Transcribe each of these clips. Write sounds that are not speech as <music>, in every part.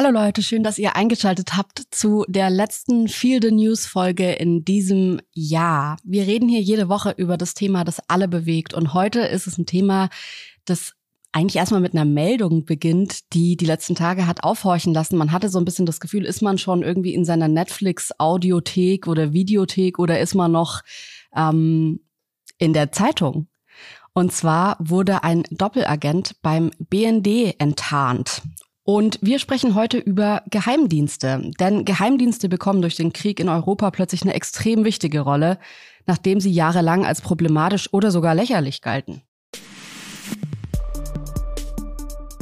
Hallo Leute, schön, dass ihr eingeschaltet habt zu der letzten Feel the News Folge in diesem Jahr. Wir reden hier jede Woche über das Thema, das alle bewegt. Und heute ist es ein Thema, das eigentlich erstmal mit einer Meldung beginnt, die die letzten Tage hat aufhorchen lassen. Man hatte so ein bisschen das Gefühl, ist man schon irgendwie in seiner Netflix-Audiothek oder Videothek oder ist man noch ähm, in der Zeitung? Und zwar wurde ein Doppelagent beim BND enttarnt. Und wir sprechen heute über Geheimdienste. Denn Geheimdienste bekommen durch den Krieg in Europa plötzlich eine extrem wichtige Rolle, nachdem sie jahrelang als problematisch oder sogar lächerlich galten.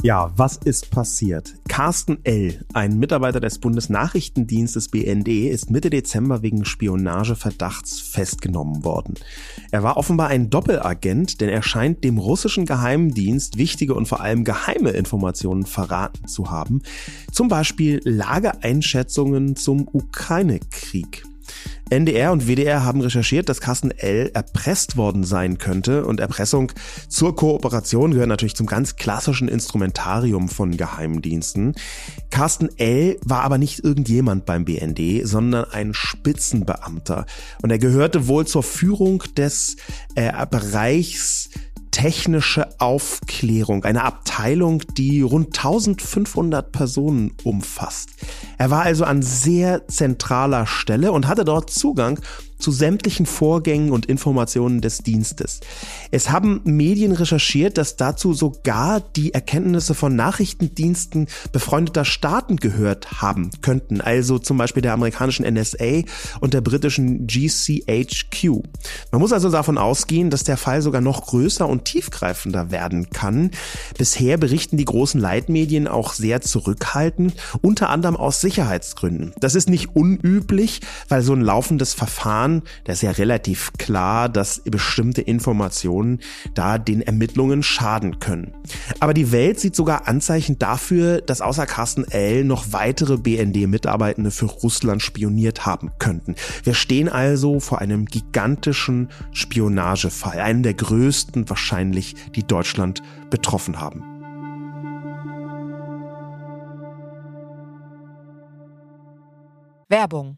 Ja, was ist passiert? Carsten L., ein Mitarbeiter des Bundesnachrichtendienstes BND, ist Mitte Dezember wegen Spionageverdachts festgenommen worden. Er war offenbar ein Doppelagent, denn er scheint dem russischen Geheimdienst wichtige und vor allem geheime Informationen verraten zu haben. Zum Beispiel Lageeinschätzungen zum Ukraine-Krieg. NDR und WDR haben recherchiert, dass Carsten L. erpresst worden sein könnte und Erpressung zur Kooperation gehört natürlich zum ganz klassischen Instrumentarium von Geheimdiensten. Carsten L. war aber nicht irgendjemand beim BND, sondern ein Spitzenbeamter und er gehörte wohl zur Führung des äh, Bereichs technische Aufklärung, eine Abteilung, die rund 1500 Personen umfasst. Er war also an sehr zentraler Stelle und hatte dort Zugang zu sämtlichen Vorgängen und Informationen des Dienstes. Es haben Medien recherchiert, dass dazu sogar die Erkenntnisse von Nachrichtendiensten befreundeter Staaten gehört haben könnten, also zum Beispiel der amerikanischen NSA und der britischen GCHQ. Man muss also davon ausgehen, dass der Fall sogar noch größer und tiefgreifender werden kann. Bisher berichten die großen Leitmedien auch sehr zurückhaltend, unter anderem aus Sicherheitsgründen. Das ist nicht unüblich, weil so ein laufendes Verfahren Verfahren, da ist ja relativ klar, dass bestimmte Informationen da den Ermittlungen schaden können. Aber die Welt sieht sogar Anzeichen dafür, dass außer Carsten L. noch weitere BND-Mitarbeitende für Russland spioniert haben könnten. Wir stehen also vor einem gigantischen Spionagefall, einen der größten wahrscheinlich, die Deutschland betroffen haben. Werbung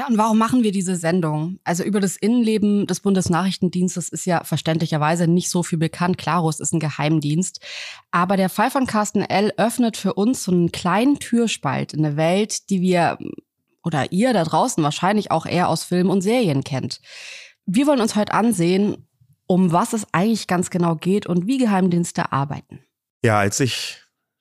Ja, und warum machen wir diese Sendung? Also über das Innenleben des Bundesnachrichtendienstes ist ja verständlicherweise nicht so viel bekannt. Klarus ist ein Geheimdienst. Aber der Fall von Carsten L. öffnet für uns so einen kleinen Türspalt in eine Welt, die wir oder ihr da draußen wahrscheinlich auch eher aus Filmen und Serien kennt. Wir wollen uns heute ansehen, um was es eigentlich ganz genau geht und wie Geheimdienste arbeiten. Ja, als ich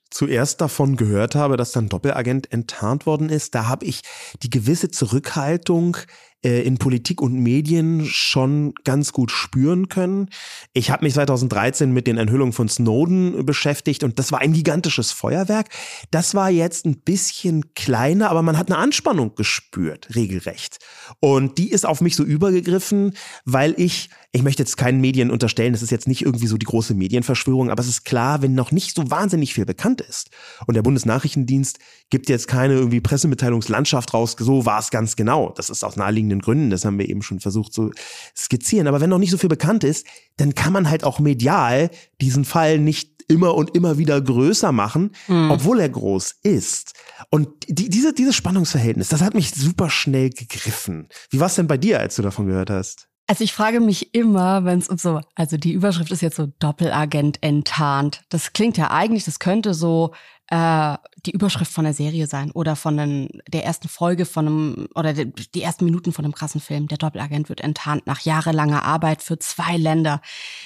zuerst davon gehört habe, dass dann Doppelagent enttarnt worden ist, da habe ich die gewisse Zurückhaltung äh, in Politik und Medien schon ganz gut spüren können. Ich habe mich 2013 mit den Enthüllungen von Snowden beschäftigt und das war ein gigantisches Feuerwerk. Das war jetzt ein bisschen kleiner, aber man hat eine Anspannung gespürt, regelrecht. Und die ist auf mich so übergegriffen, weil ich, ich möchte jetzt keinen Medien unterstellen, das ist jetzt nicht irgendwie so die große Medienverschwörung, aber es ist klar, wenn noch nicht so wahnsinnig viel bekannt ist und der Bundesnachrichtendienst gibt jetzt keine irgendwie Pressemitteilungslandschaft raus, so war es ganz genau. Das ist aus naheliegenden naheliegenden Gründen, das haben wir eben schon versucht zu skizzieren. Aber wenn noch nicht so viel bekannt ist, dann kann man halt auch medial diesen Fall nicht immer und immer wieder größer machen, mhm. obwohl er groß ist. Und die, diese, dieses Spannungsverhältnis, das hat mich super schnell gegriffen. Wie war es denn bei dir, als du davon gehört hast? Also ich frage mich immer, wenn es um so, also die Überschrift ist jetzt so Doppelagent enttarnt. Das klingt ja eigentlich, das könnte so äh, die Überschrift von der Serie sein oder von einem, der ersten Folge von einem oder die, die ersten Minuten von einem krassen Film. Der Doppelagent wird enttarnt nach jahrelanger Arbeit für zwei Länder.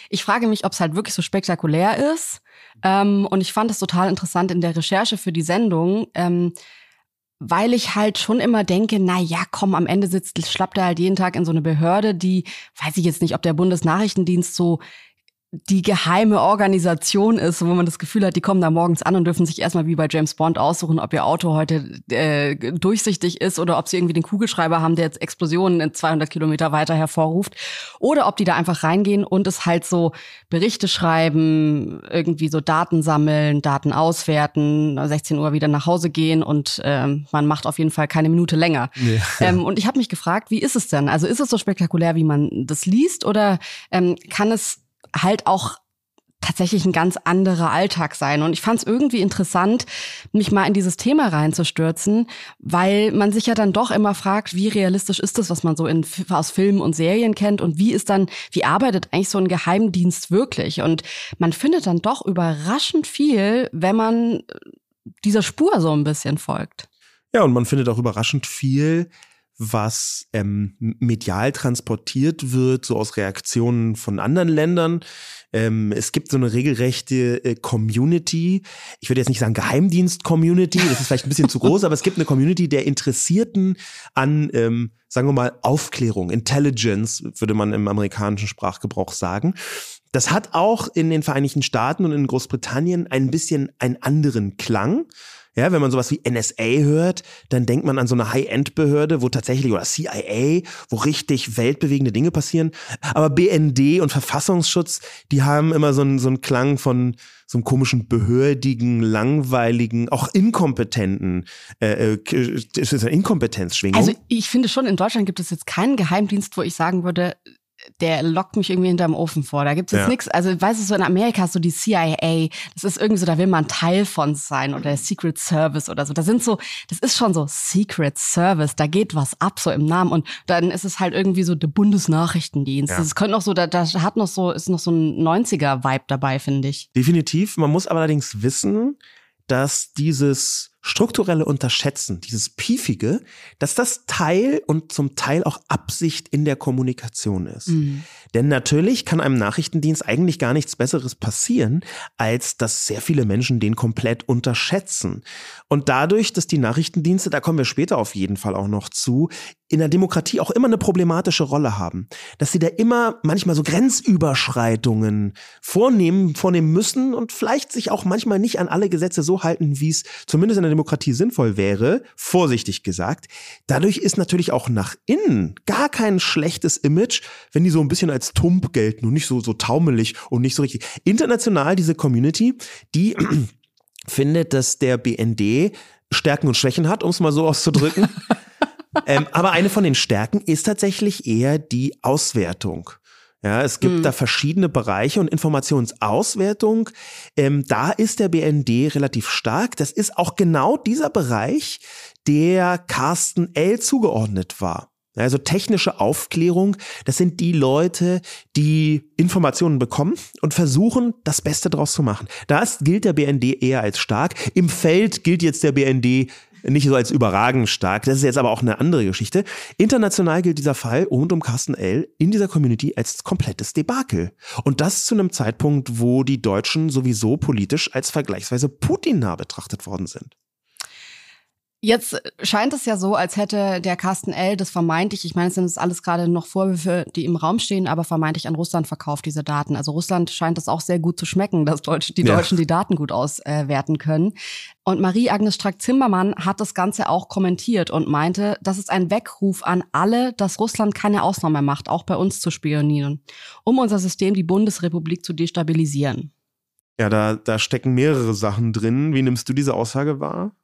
Ich frage mich, ob es halt wirklich so spektakulär ist. Ähm, und ich fand es total interessant in der Recherche für die Sendung. Ähm, weil ich halt schon immer denke, na ja, komm, am Ende sitzt, schlappt er halt jeden Tag in so eine Behörde, die, weiß ich jetzt nicht, ob der Bundesnachrichtendienst so die geheime Organisation ist, wo man das Gefühl hat, die kommen da morgens an und dürfen sich erstmal wie bei James Bond aussuchen, ob ihr Auto heute äh, durchsichtig ist oder ob sie irgendwie den Kugelschreiber haben, der jetzt Explosionen in 200 Kilometer weiter hervorruft oder ob die da einfach reingehen und es halt so Berichte schreiben, irgendwie so Daten sammeln, Daten auswerten, 16 Uhr wieder nach Hause gehen und ähm, man macht auf jeden Fall keine Minute länger. Ja. <laughs> Ähm, und ich habe mich gefragt, wie ist es denn? Also ist es so spektakulär, wie man das liest oder ähm, kann es halt auch tatsächlich ein ganz anderer Alltag sein. Und ich fand es irgendwie interessant, mich mal in dieses Thema reinzustürzen, weil man sich ja dann doch immer fragt, wie realistisch ist das, was man so in, aus Filmen und Serien kennt und wie ist dann, wie arbeitet eigentlich so ein Geheimdienst wirklich? Und man findet dann doch überraschend viel, wenn man dieser Spur so ein bisschen folgt. Ja, und man findet auch überraschend viel, was ähm, medial transportiert wird, so aus Reaktionen von anderen Ländern. Ähm, es gibt so eine regelrechte äh, Community. Ich würde jetzt nicht sagen Geheimdienst-Community, das ist vielleicht ein bisschen zu groß, aber es gibt eine Community der Interessierten an, ähm, sagen wir mal, Aufklärung, Intelligence, würde man im amerikanischen Sprachgebrauch sagen. Das hat auch in den Vereinigten Staaten und in Großbritannien ein bisschen einen anderen Klang. Ja, wenn man sowas wie NSA hört, dann denkt man an so eine High-End-Behörde, wo tatsächlich, oder CIA, wo richtig weltbewegende Dinge passieren. Aber BND und Verfassungsschutz, die haben immer so einen, so einen Klang von so einem komischen, behördigen, langweiligen, auch inkompetenten, äh, äh ist eine Inkompetenzschwingung. Also ich finde schon, in Deutschland gibt es jetzt keinen Geheimdienst, wo ich sagen würde, der lockt mich irgendwie hinterm Ofen vor. Da gibt es jetzt ja. nichts. Also, weißt du, so in Amerika ist so die CIA, das ist irgendwie so, da will man Teil von sein oder der Secret Service oder so. Da sind so, das ist schon so Secret Service, da geht was ab, so im Namen. Und dann ist es halt irgendwie so der Bundesnachrichtendienst. Ja. Das könnte noch so, da, da hat noch so, ist noch so ein 90er-Vibe dabei, finde ich. Definitiv. Man muss aber allerdings wissen, dass dieses strukturelle Unterschätzen, dieses Piefige, dass das Teil und zum Teil auch Absicht in der Kommunikation ist. Mhm. Denn natürlich kann einem Nachrichtendienst eigentlich gar nichts Besseres passieren, als dass sehr viele Menschen den komplett unterschätzen. Und dadurch, dass die Nachrichtendienste, da kommen wir später auf jeden Fall auch noch zu, in der Demokratie auch immer eine problematische Rolle haben. Dass sie da immer manchmal so Grenzüberschreitungen vornehmen, vornehmen müssen und vielleicht sich auch manchmal nicht an alle Gesetze so halten, wie es zumindest in der Demokratie sinnvoll wäre, vorsichtig gesagt. Dadurch ist natürlich auch nach innen gar kein schlechtes Image, wenn die so ein bisschen als tump gelten und nicht so, so taumelig und nicht so richtig. International, diese Community, die <clears throat> findet, dass der BND Stärken und Schwächen hat, um es mal so auszudrücken. <laughs> ähm, aber eine von den Stärken ist tatsächlich eher die Auswertung. Ja, es gibt mhm. da verschiedene Bereiche und Informationsauswertung. Ähm, da ist der BND relativ stark. Das ist auch genau dieser Bereich, der Carsten L. zugeordnet war. Also technische Aufklärung, das sind die Leute, die Informationen bekommen und versuchen, das Beste draus zu machen. Da gilt der BND eher als stark. Im Feld gilt jetzt der BND nicht so als überragend stark. Das ist jetzt aber auch eine andere Geschichte. International gilt dieser Fall rund um Carsten L. in dieser Community als komplettes Debakel. Und das zu einem Zeitpunkt, wo die Deutschen sowieso politisch als vergleichsweise Putin-nah betrachtet worden sind. Jetzt scheint es ja so, als hätte der Carsten L. das vermeintlich, ich meine, es sind jetzt alles gerade noch Vorwürfe, die im Raum stehen, aber vermeintlich an Russland verkauft, diese Daten. Also Russland scheint es auch sehr gut zu schmecken, dass Deutsch, die ja. Deutschen die Daten gut auswerten können. Und Marie-Agnes Strack-Zimmermann hat das Ganze auch kommentiert und meinte, das ist ein Weckruf an alle, dass Russland keine Ausnahme macht, auch bei uns zu spionieren, um unser System, die Bundesrepublik, zu destabilisieren. Ja, da, da stecken mehrere Sachen drin. Wie nimmst du diese Aussage wahr?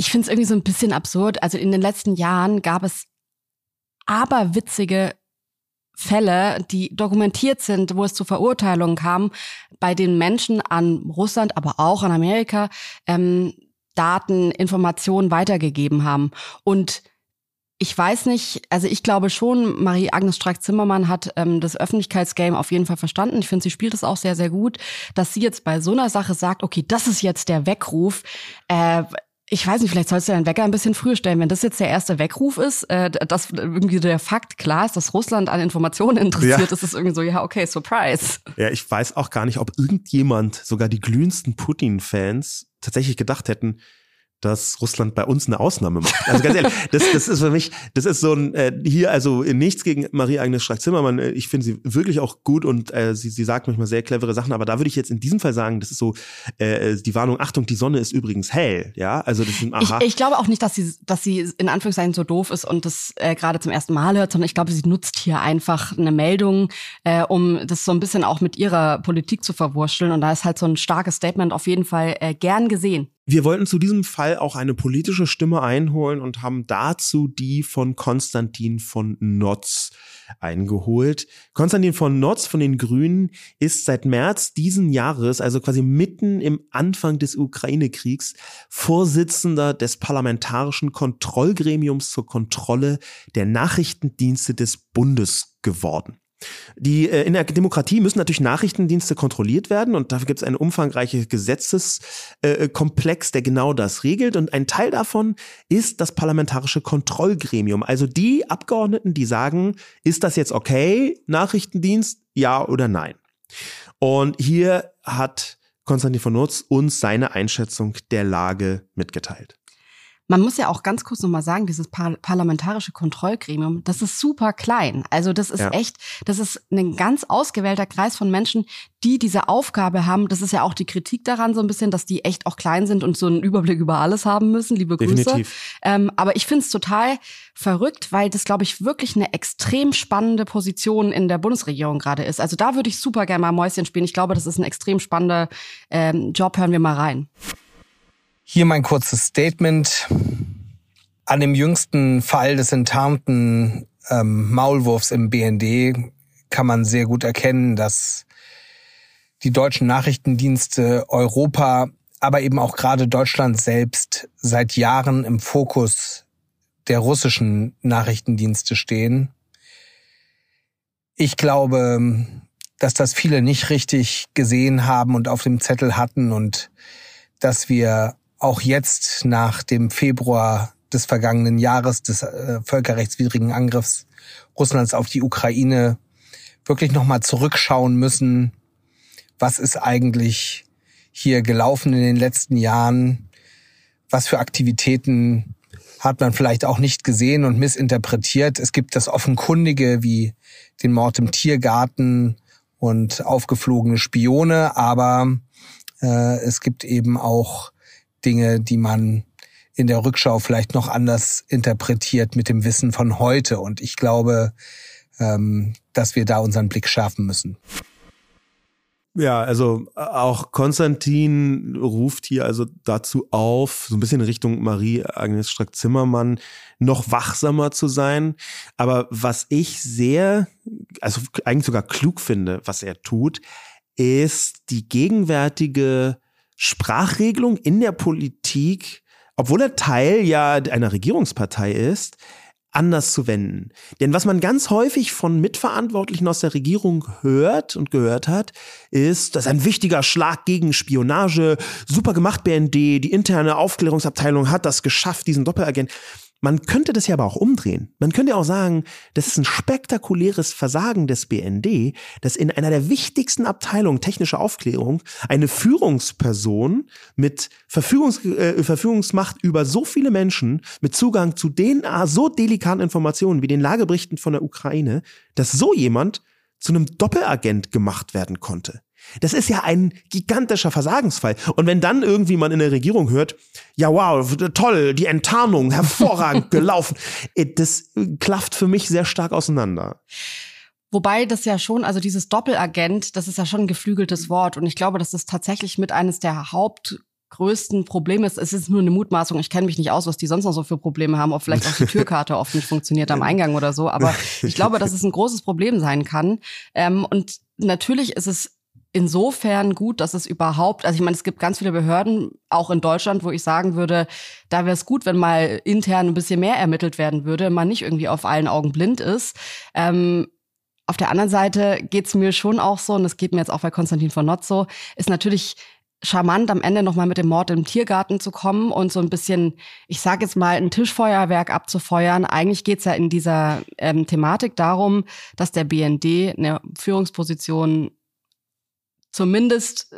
Ich finde es irgendwie so ein bisschen absurd. Also in den letzten Jahren gab es aberwitzige Fälle, die dokumentiert sind, wo es zu Verurteilungen kam, bei den Menschen an Russland, aber auch an Amerika ähm, Daten, Informationen weitergegeben haben. Und ich weiß nicht, also ich glaube schon, Marie-Agnes Strack-Zimmermann hat ähm, das Öffentlichkeitsgame auf jeden Fall verstanden. Ich finde, sie spielt es auch sehr, sehr gut, dass sie jetzt bei so einer Sache sagt, okay, das ist jetzt der Weckruf. Äh, ich weiß nicht, vielleicht sollst du deinen Wecker ein bisschen früher stellen. Wenn das jetzt der erste Weckruf ist, äh, dass irgendwie der Fakt klar ist, dass Russland an Informationen interessiert, ja. ist es irgendwie so, ja, okay, Surprise. Ja, ich weiß auch gar nicht, ob irgendjemand, sogar die glühendsten Putin-Fans, tatsächlich gedacht hätten, dass Russland bei uns eine Ausnahme macht. Also ganz ehrlich, das, das ist für mich, das ist so ein, äh, hier also nichts gegen Marie-Agnes Strack-Zimmermann. Äh, ich finde sie wirklich auch gut und äh, sie, sie sagt manchmal sehr clevere Sachen, aber da würde ich jetzt in diesem Fall sagen, das ist so äh, die Warnung, Achtung, die Sonne ist übrigens hell. Ja, also das ist aha. Ich, ich glaube auch nicht, dass sie, dass sie in Anführungszeichen so doof ist und das äh, gerade zum ersten Mal hört, sondern ich glaube, sie nutzt hier einfach eine Meldung, äh, um das so ein bisschen auch mit ihrer Politik zu verwurschteln. Und da ist halt so ein starkes Statement auf jeden Fall äh, gern gesehen. Wir wollten zu diesem Fall auch eine politische Stimme einholen und haben dazu die von Konstantin von Notz eingeholt. Konstantin von Notz von den Grünen ist seit März diesen Jahres, also quasi mitten im Anfang des Ukraine-Kriegs, Vorsitzender des Parlamentarischen Kontrollgremiums zur Kontrolle der Nachrichtendienste des Bundes geworden. Die, äh, in der Demokratie müssen natürlich Nachrichtendienste kontrolliert werden und dafür gibt es einen umfangreichen Gesetzeskomplex, äh, der genau das regelt. Und ein Teil davon ist das parlamentarische Kontrollgremium. Also die Abgeordneten, die sagen, ist das jetzt okay, Nachrichtendienst, ja oder nein? Und hier hat Konstantin von Nutz uns seine Einschätzung der Lage mitgeteilt. Man muss ja auch ganz kurz nochmal sagen, dieses Par parlamentarische Kontrollgremium, das ist super klein. Also das ist ja. echt, das ist ein ganz ausgewählter Kreis von Menschen, die diese Aufgabe haben. Das ist ja auch die Kritik daran so ein bisschen, dass die echt auch klein sind und so einen Überblick über alles haben müssen. Liebe Grüße. Ähm, aber ich finde es total verrückt, weil das, glaube ich, wirklich eine extrem spannende Position in der Bundesregierung gerade ist. Also da würde ich super gerne mal Mäuschen spielen. Ich glaube, das ist ein extrem spannender ähm, Job. Hören wir mal rein. Hier mein kurzes Statement. An dem jüngsten Fall des enttarnten ähm, Maulwurfs im BND kann man sehr gut erkennen, dass die deutschen Nachrichtendienste Europa, aber eben auch gerade Deutschland selbst seit Jahren im Fokus der russischen Nachrichtendienste stehen. Ich glaube, dass das viele nicht richtig gesehen haben und auf dem Zettel hatten und dass wir auch jetzt nach dem Februar des vergangenen Jahres des äh, völkerrechtswidrigen Angriffs Russlands auf die Ukraine wirklich nochmal zurückschauen müssen, was ist eigentlich hier gelaufen in den letzten Jahren, was für Aktivitäten hat man vielleicht auch nicht gesehen und missinterpretiert. Es gibt das Offenkundige wie den Mord im Tiergarten und aufgeflogene Spione, aber äh, es gibt eben auch Dinge, die man in der Rückschau vielleicht noch anders interpretiert mit dem Wissen von heute. Und ich glaube, ähm, dass wir da unseren Blick schärfen müssen. Ja, also äh, auch Konstantin ruft hier also dazu auf, so ein bisschen in Richtung Marie-Agnes Strack-Zimmermann, noch wachsamer zu sein. Aber was ich sehr, also eigentlich sogar klug finde, was er tut, ist die gegenwärtige Sprachregelung in der Politik, obwohl er Teil ja einer Regierungspartei ist, anders zu wenden. Denn was man ganz häufig von Mitverantwortlichen aus der Regierung hört und gehört hat, ist, dass ein wichtiger Schlag gegen Spionage, super gemacht BND, die interne Aufklärungsabteilung hat das geschafft, diesen Doppelagent. Man könnte das ja aber auch umdrehen. Man könnte auch sagen, das ist ein spektakuläres Versagen des BND, dass in einer der wichtigsten Abteilungen technische Aufklärung eine Führungsperson mit Verfügungs äh, Verfügungsmacht über so viele Menschen, mit Zugang zu den ah, so delikaten Informationen wie den Lageberichten von der Ukraine, dass so jemand zu einem Doppelagent gemacht werden konnte. Das ist ja ein gigantischer Versagensfall. Und wenn dann irgendwie man in der Regierung hört, ja wow, toll, die Enttarnung, hervorragend <laughs> gelaufen, äh, das klafft für mich sehr stark auseinander. Wobei das ja schon, also dieses Doppelagent, das ist ja schon ein geflügeltes Wort. Und ich glaube, dass das tatsächlich mit eines der Hauptgrößten Probleme ist. Es ist nur eine Mutmaßung. Ich kenne mich nicht aus, was die sonst noch so für Probleme haben, ob vielleicht auch die <laughs> Türkarte oft nicht funktioniert am Eingang oder so. Aber <laughs> ich glaube, dass es ein großes Problem sein kann. Ähm, und natürlich ist es insofern gut, dass es überhaupt, also ich meine, es gibt ganz viele Behörden, auch in Deutschland, wo ich sagen würde, da wäre es gut, wenn mal intern ein bisschen mehr ermittelt werden würde, man nicht irgendwie auf allen Augen blind ist. Ähm, auf der anderen Seite geht's mir schon auch so, und das geht mir jetzt auch bei Konstantin von Notz so, ist natürlich charmant, am Ende nochmal mit dem Mord im Tiergarten zu kommen und so ein bisschen, ich sage jetzt mal, ein Tischfeuerwerk abzufeuern. Eigentlich geht's ja in dieser ähm, Thematik darum, dass der BND eine Führungsposition zumindest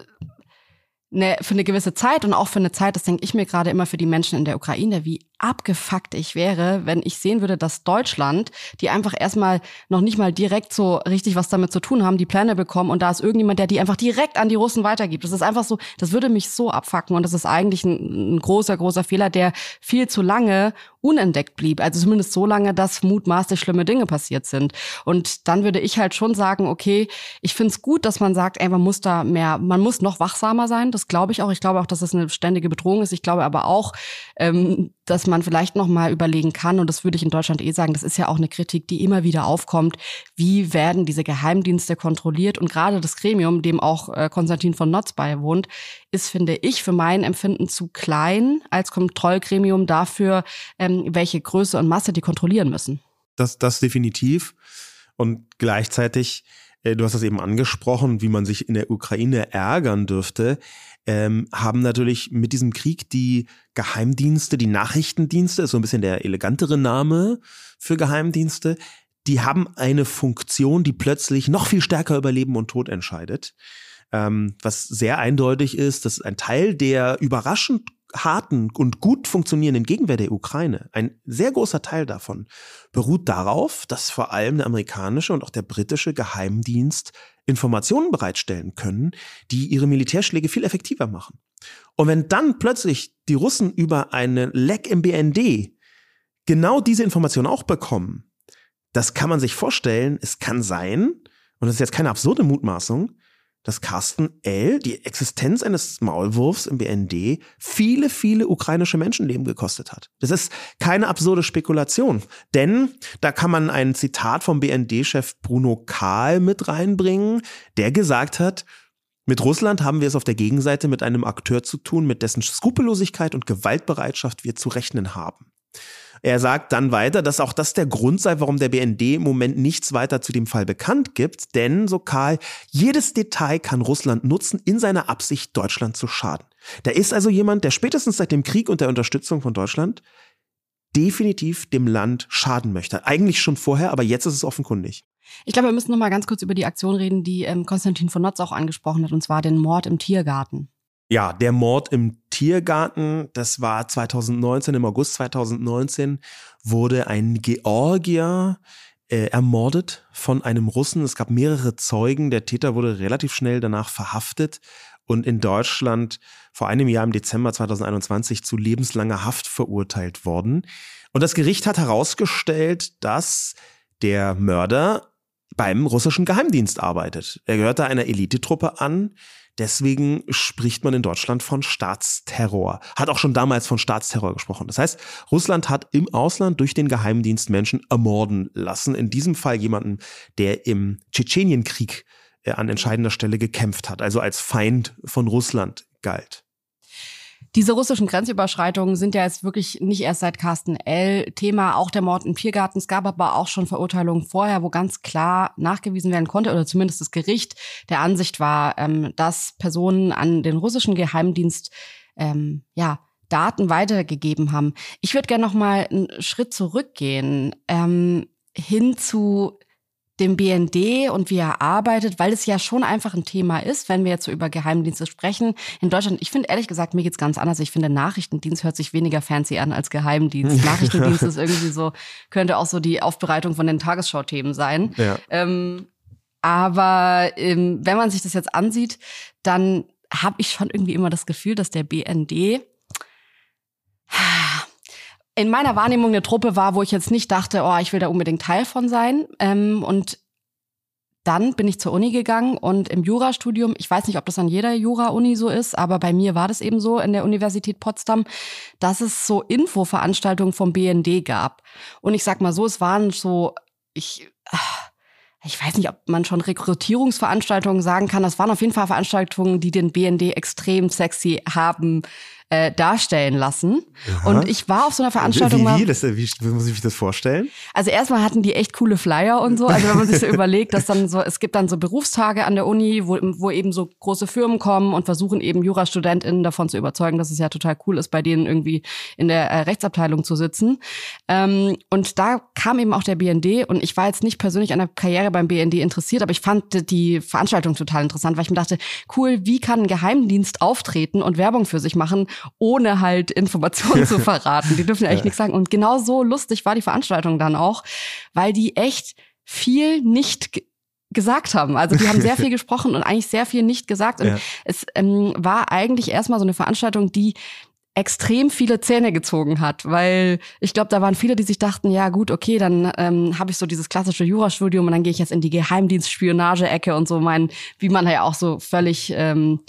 eine, für eine gewisse Zeit und auch für eine Zeit, das denke ich mir gerade immer für die Menschen in der Ukraine, wie abgefuckt ich wäre, wenn ich sehen würde, dass Deutschland, die einfach erstmal noch nicht mal direkt so richtig was damit zu tun haben, die Pläne bekommen und da ist irgendjemand, der die einfach direkt an die Russen weitergibt. Das ist einfach so, das würde mich so abfacken und das ist eigentlich ein, ein großer, großer Fehler, der viel zu lange unentdeckt blieb. Also zumindest so lange, dass mutmaßlich schlimme Dinge passiert sind. Und dann würde ich halt schon sagen, okay, ich finde es gut, dass man sagt, ey, man muss da mehr, man muss noch wachsamer sein. Das glaube ich auch. Ich glaube auch, dass das eine ständige Bedrohung ist. Ich glaube aber auch, ähm, dass man vielleicht noch mal überlegen kann, und das würde ich in Deutschland eh sagen, das ist ja auch eine Kritik, die immer wieder aufkommt, wie werden diese Geheimdienste kontrolliert? Und gerade das Gremium, dem auch äh, Konstantin von Notz beiwohnt, ist, finde ich, für mein Empfinden zu klein als Kontrollgremium dafür, ähm, welche Größe und Masse die kontrollieren müssen. Das, das definitiv. Und gleichzeitig, äh, du hast das eben angesprochen, wie man sich in der Ukraine ärgern dürfte ähm, haben natürlich mit diesem Krieg die Geheimdienste, die Nachrichtendienste, ist so ein bisschen der elegantere Name für Geheimdienste, die haben eine Funktion, die plötzlich noch viel stärker über Leben und Tod entscheidet. Ähm, was sehr eindeutig ist, dass ein Teil der überraschend harten und gut funktionierenden Gegenwehr der Ukraine, ein sehr großer Teil davon, beruht darauf, dass vor allem der amerikanische und auch der britische Geheimdienst Informationen bereitstellen können, die ihre Militärschläge viel effektiver machen. Und wenn dann plötzlich die Russen über eine Leck im BND genau diese Information auch bekommen, das kann man sich vorstellen, es kann sein, und das ist jetzt keine absurde Mutmaßung, dass Carsten L. die Existenz eines Maulwurfs im BND viele, viele ukrainische Menschenleben gekostet hat. Das ist keine absurde Spekulation. Denn da kann man ein Zitat vom BND-Chef Bruno Kahl mit reinbringen, der gesagt hat, mit Russland haben wir es auf der Gegenseite mit einem Akteur zu tun, mit dessen Skrupellosigkeit und Gewaltbereitschaft wir zu rechnen haben. Er sagt dann weiter, dass auch das der Grund sei, warum der BND im Moment nichts weiter zu dem Fall bekannt gibt, denn, so Karl, jedes Detail kann Russland nutzen in seiner Absicht, Deutschland zu schaden. Da ist also jemand, der spätestens seit dem Krieg und der Unterstützung von Deutschland definitiv dem Land schaden möchte. Eigentlich schon vorher, aber jetzt ist es offenkundig. Ich glaube, wir müssen noch mal ganz kurz über die Aktion reden, die ähm, Konstantin von Notz auch angesprochen hat, und zwar den Mord im Tiergarten. Ja, der Mord im Tiergarten, das war 2019, im August 2019, wurde ein Georgier äh, ermordet von einem Russen. Es gab mehrere Zeugen. Der Täter wurde relativ schnell danach verhaftet und in Deutschland vor einem Jahr im Dezember 2021 zu lebenslanger Haft verurteilt worden. Und das Gericht hat herausgestellt, dass der Mörder beim russischen Geheimdienst arbeitet. Er gehört da einer Elitetruppe an. Deswegen spricht man in Deutschland von Staatsterror. Hat auch schon damals von Staatsterror gesprochen. Das heißt, Russland hat im Ausland durch den Geheimdienst Menschen ermorden lassen. In diesem Fall jemanden, der im Tschetschenienkrieg äh, an entscheidender Stelle gekämpft hat, also als Feind von Russland galt. Diese russischen Grenzüberschreitungen sind ja jetzt wirklich nicht erst seit Carsten L. Thema, auch der Mord im Tiergarten. Es gab aber auch schon Verurteilungen vorher, wo ganz klar nachgewiesen werden konnte, oder zumindest das Gericht der Ansicht war, ähm, dass Personen an den russischen Geheimdienst ähm, ja Daten weitergegeben haben. Ich würde gerne noch mal einen Schritt zurückgehen ähm, hin zu dem BND und wie er arbeitet, weil es ja schon einfach ein Thema ist, wenn wir jetzt so über Geheimdienste sprechen. In Deutschland, ich finde ehrlich gesagt, mir geht's ganz anders. Ich finde, Nachrichtendienst hört sich weniger fancy an als Geheimdienst. <laughs> Nachrichtendienst ist irgendwie so, könnte auch so die Aufbereitung von den Tagesschau-Themen sein. Ja. Ähm, aber ähm, wenn man sich das jetzt ansieht, dann habe ich schon irgendwie immer das Gefühl, dass der BND in meiner Wahrnehmung eine Truppe war, wo ich jetzt nicht dachte, oh, ich will da unbedingt Teil von sein. Ähm, und dann bin ich zur Uni gegangen und im Jurastudium, ich weiß nicht, ob das an jeder Jura-Uni so ist, aber bei mir war das eben so in der Universität Potsdam, dass es so Infoveranstaltungen vom BND gab. Und ich sag mal so, es waren so, ich, ich weiß nicht, ob man schon Rekrutierungsveranstaltungen sagen kann. Das waren auf jeden Fall Veranstaltungen, die den BND extrem sexy haben äh, darstellen lassen. Aha. Und ich war auf so einer Veranstaltung wie, wie, wie, das, wie, wie muss ich mir das vorstellen? Also erstmal hatten die echt coole Flyer und so. Also wenn man sich so <laughs> überlegt, dass dann so, es gibt dann so Berufstage an der Uni, wo, wo eben so große Firmen kommen und versuchen eben JurastudentInnen davon zu überzeugen, dass es ja total cool ist, bei denen irgendwie in der äh, Rechtsabteilung zu sitzen. Ähm, und da kam eben auch der BND und ich war jetzt nicht persönlich an der Karriere beim BND interessiert, aber ich fand die Veranstaltung total interessant, weil ich mir dachte, cool, wie kann ein Geheimdienst auftreten und Werbung für sich machen ohne halt Informationen zu <laughs> verraten. Die dürfen ja eigentlich nichts sagen. Und genau so lustig war die Veranstaltung dann auch, weil die echt viel nicht gesagt haben. Also die haben sehr viel <laughs> gesprochen und eigentlich sehr viel nicht gesagt. Und ja. es ähm, war eigentlich erstmal so eine Veranstaltung, die extrem viele Zähne gezogen hat, weil ich glaube, da waren viele, die sich dachten, ja gut, okay, dann ähm, habe ich so dieses klassische Jurastudium und dann gehe ich jetzt in die Geheimdienstspionage-Ecke und so, mein, wie man ja auch so völlig ähm,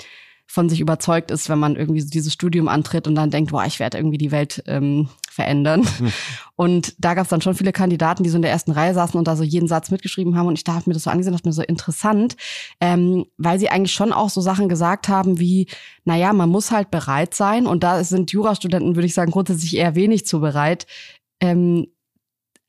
von sich überzeugt ist, wenn man irgendwie dieses Studium antritt und dann denkt, boah, ich werde irgendwie die Welt ähm, verändern. Mhm. Und da gab es dann schon viele Kandidaten, die so in der ersten Reihe saßen und da so jeden Satz mitgeschrieben haben. Und ich da habe mir das so angesehen, das mir so interessant, ähm, weil sie eigentlich schon auch so Sachen gesagt haben wie, naja, man muss halt bereit sein. Und da sind Jurastudenten, würde ich sagen, grundsätzlich eher wenig zu bereit, ähm,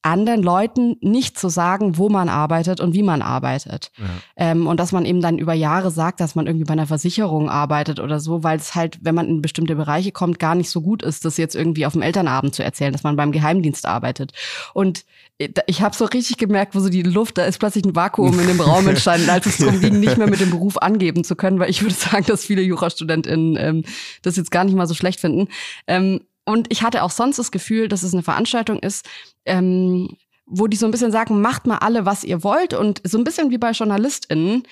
anderen Leuten nicht zu sagen, wo man arbeitet und wie man arbeitet. Ja. Ähm, und dass man eben dann über Jahre sagt, dass man irgendwie bei einer Versicherung arbeitet oder so, weil es halt, wenn man in bestimmte Bereiche kommt, gar nicht so gut ist, das jetzt irgendwie auf dem Elternabend zu erzählen, dass man beim Geheimdienst arbeitet. Und ich habe so richtig gemerkt, wo so die Luft, da ist plötzlich ein Vakuum in dem Raum <laughs> entstanden, als es darum ging, nicht mehr mit dem Beruf angeben zu können, weil ich würde <laughs> sagen, dass viele JurastudentInnen ähm, das jetzt gar nicht mal so schlecht finden. Ähm, und ich hatte auch sonst das Gefühl, dass es eine Veranstaltung ist, ähm, wo die so ein bisschen sagen, macht mal alle, was ihr wollt. Und so ein bisschen wie bei JournalistInnen,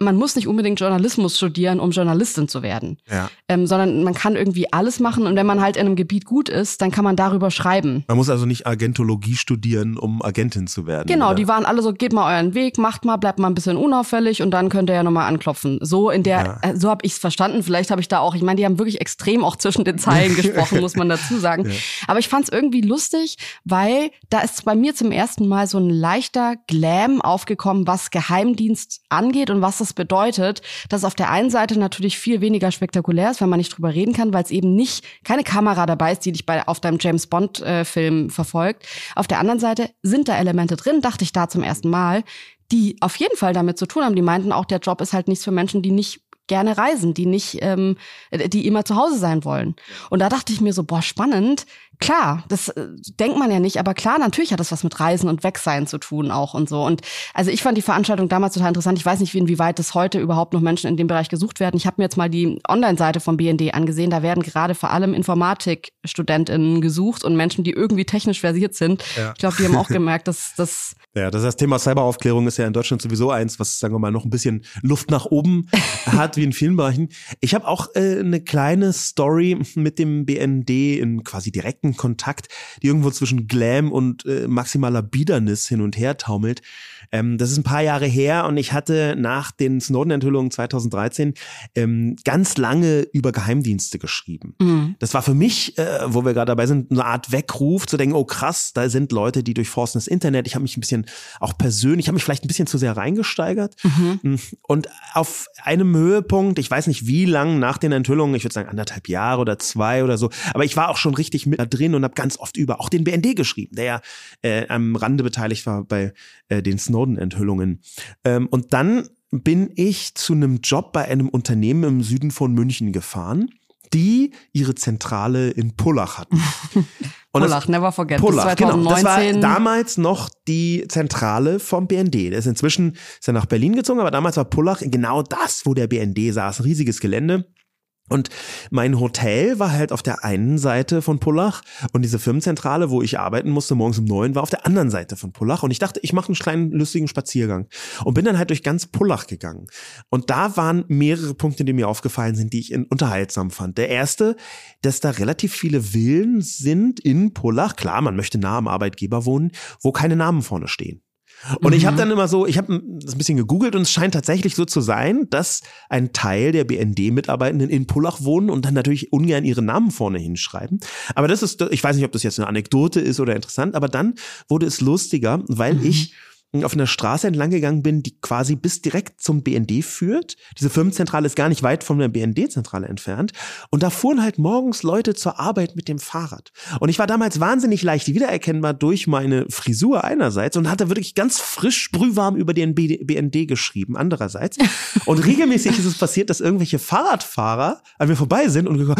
man muss nicht unbedingt Journalismus studieren, um Journalistin zu werden, ja. ähm, sondern man kann irgendwie alles machen und wenn man halt in einem Gebiet gut ist, dann kann man darüber schreiben. Man muss also nicht Agentologie studieren, um Agentin zu werden. Genau, oder? die waren alle so, geht mal euren Weg, macht mal, bleibt mal ein bisschen unauffällig und dann könnt ihr ja nochmal anklopfen. So in der, ja. äh, so habe ich es verstanden. Vielleicht habe ich da auch, ich meine, die haben wirklich extrem auch zwischen den Zeilen <laughs> gesprochen, muss man dazu sagen. Ja. Aber ich fand es irgendwie lustig, weil da ist bei mir zum ersten Mal so ein leichter Glam aufgekommen, was Geheimdienst angeht und was das das bedeutet, dass auf der einen Seite natürlich viel weniger spektakulär ist, wenn man nicht drüber reden kann, weil es eben nicht keine Kamera dabei ist, die dich bei auf deinem James Bond äh, Film verfolgt. Auf der anderen Seite sind da Elemente drin, dachte ich da zum ersten Mal, die auf jeden Fall damit zu tun haben. Die meinten auch, der Job ist halt nichts für Menschen, die nicht gerne reisen, die nicht, ähm, die immer zu Hause sein wollen. Und da dachte ich mir so, boah, spannend. Klar, das äh, denkt man ja nicht, aber klar, natürlich hat das was mit Reisen und Wegsein zu tun auch und so. Und also ich fand die Veranstaltung damals total interessant. Ich weiß nicht, inwieweit das heute überhaupt noch Menschen in dem Bereich gesucht werden. Ich habe mir jetzt mal die Online-Seite vom BND angesehen. Da werden gerade vor allem Informatikstudentinnen gesucht und Menschen, die irgendwie technisch versiert sind. Ja. Ich glaube, die haben auch <laughs> gemerkt, dass das ja, das, das Thema Cyberaufklärung ist ja in Deutschland sowieso eins, was, sagen wir mal, noch ein bisschen Luft nach oben <laughs> hat, wie in vielen Bereichen. Ich habe auch äh, eine kleine Story mit dem BND im quasi direkten Kontakt, die irgendwo zwischen Glam und äh, maximaler Biedernis hin und her taumelt. Ähm, das ist ein paar Jahre her und ich hatte nach den Snowden-Enthüllungen 2013 ähm, ganz lange über Geheimdienste geschrieben. Mhm. Das war für mich, äh, wo wir gerade dabei sind, eine Art Weckruf zu denken, oh krass, da sind Leute, die durchforsten das Internet. Ich habe mich ein bisschen auch persönlich, ich habe mich vielleicht ein bisschen zu sehr reingesteigert. Mhm. Mm, und auf einem Höhepunkt, ich weiß nicht wie lang nach den Enthüllungen, ich würde sagen anderthalb Jahre oder zwei oder so, aber ich war auch schon richtig mit da drin und habe ganz oft über auch den BND geschrieben, der ja äh, am Rande beteiligt war bei äh, den Snowden-Enthüllungen. Ähm, und dann bin ich zu einem Job bei einem Unternehmen im Süden von München gefahren, die ihre Zentrale in Pullach hatten. <laughs> Und Pullach, das, never forget. Pullach, genau. Das war damals noch die Zentrale vom BND. Der ist inzwischen ist er nach Berlin gezogen, aber damals war Pullach genau das, wo der BND saß. Ein riesiges Gelände. Und mein Hotel war halt auf der einen Seite von Pullach und diese Firmenzentrale, wo ich arbeiten musste, morgens um neun, war auf der anderen Seite von Pullach. Und ich dachte, ich mache einen kleinen lustigen Spaziergang und bin dann halt durch ganz Pullach gegangen. Und da waren mehrere Punkte, die mir aufgefallen sind, die ich unterhaltsam fand. Der erste, dass da relativ viele Villen sind in Pullach. Klar, man möchte nah am Arbeitgeber wohnen, wo keine Namen vorne stehen. Und mhm. ich habe dann immer so, ich habe das ein bisschen gegoogelt und es scheint tatsächlich so zu sein, dass ein Teil der BND-Mitarbeitenden in Pullach wohnen und dann natürlich ungern ihre Namen vorne hinschreiben. Aber das ist, ich weiß nicht, ob das jetzt eine Anekdote ist oder interessant, aber dann wurde es lustiger, weil mhm. ich auf einer Straße entlang gegangen bin, die quasi bis direkt zum BND führt. Diese Firmenzentrale ist gar nicht weit von der BND-Zentrale entfernt. Und da fuhren halt morgens Leute zur Arbeit mit dem Fahrrad. Und ich war damals wahnsinnig leicht wiedererkennbar durch meine Frisur einerseits und hatte wirklich ganz frisch sprühwarm über den BND geschrieben andererseits. Und regelmäßig ist es passiert, dass irgendwelche Fahrradfahrer an mir vorbei sind und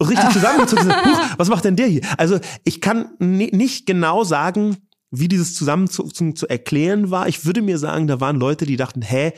richtig zusammengezogen sind. Was macht denn der hier? Also ich kann nicht genau sagen, wie dieses Zusammenzucken zu erklären war. Ich würde mir sagen, da waren Leute, die dachten, hä,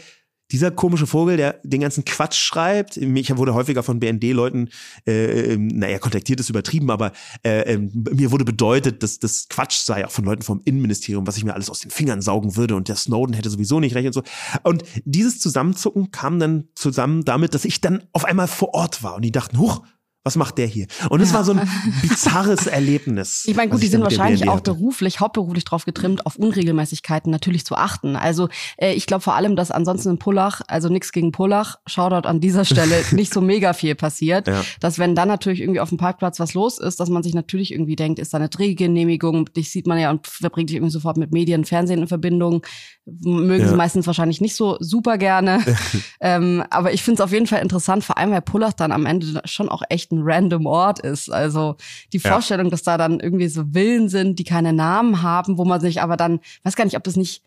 dieser komische Vogel, der den ganzen Quatsch schreibt. Ich wurde häufiger von BND-Leuten, äh, ähm, naja, kontaktiert ist übertrieben, aber äh, äh, mir wurde bedeutet, dass das Quatsch sei, auch von Leuten vom Innenministerium, was ich mir alles aus den Fingern saugen würde und der Snowden hätte sowieso nicht recht und so. Und dieses Zusammenzucken kam dann zusammen damit, dass ich dann auf einmal vor Ort war und die dachten, huch, was macht der hier? Und es ja. war so ein <laughs> bizarres Erlebnis. Ich meine, gut, die sind wahrscheinlich auch beruflich, hauptberuflich drauf getrimmt, auf Unregelmäßigkeiten natürlich zu achten. Also äh, ich glaube vor allem, dass ansonsten in Pullach, also nichts gegen Pullach, Shoutout an dieser Stelle, <laughs> nicht so mega viel passiert. Ja. Dass wenn dann natürlich irgendwie auf dem Parkplatz was los ist, dass man sich natürlich irgendwie denkt, ist da eine Drehgenehmigung, dich sieht man ja und verbringt sich irgendwie sofort mit Medien, Fernsehen in Verbindung. Mögen ja. sie meistens wahrscheinlich nicht so super gerne. <laughs> ähm, aber ich finde es auf jeden Fall interessant, vor allem weil Pullach dann am Ende schon auch echt ein random Ort ist. Also die Vorstellung, ja. dass da dann irgendwie so Villen sind, die keine Namen haben, wo man sich aber dann, weiß gar nicht, ob das nicht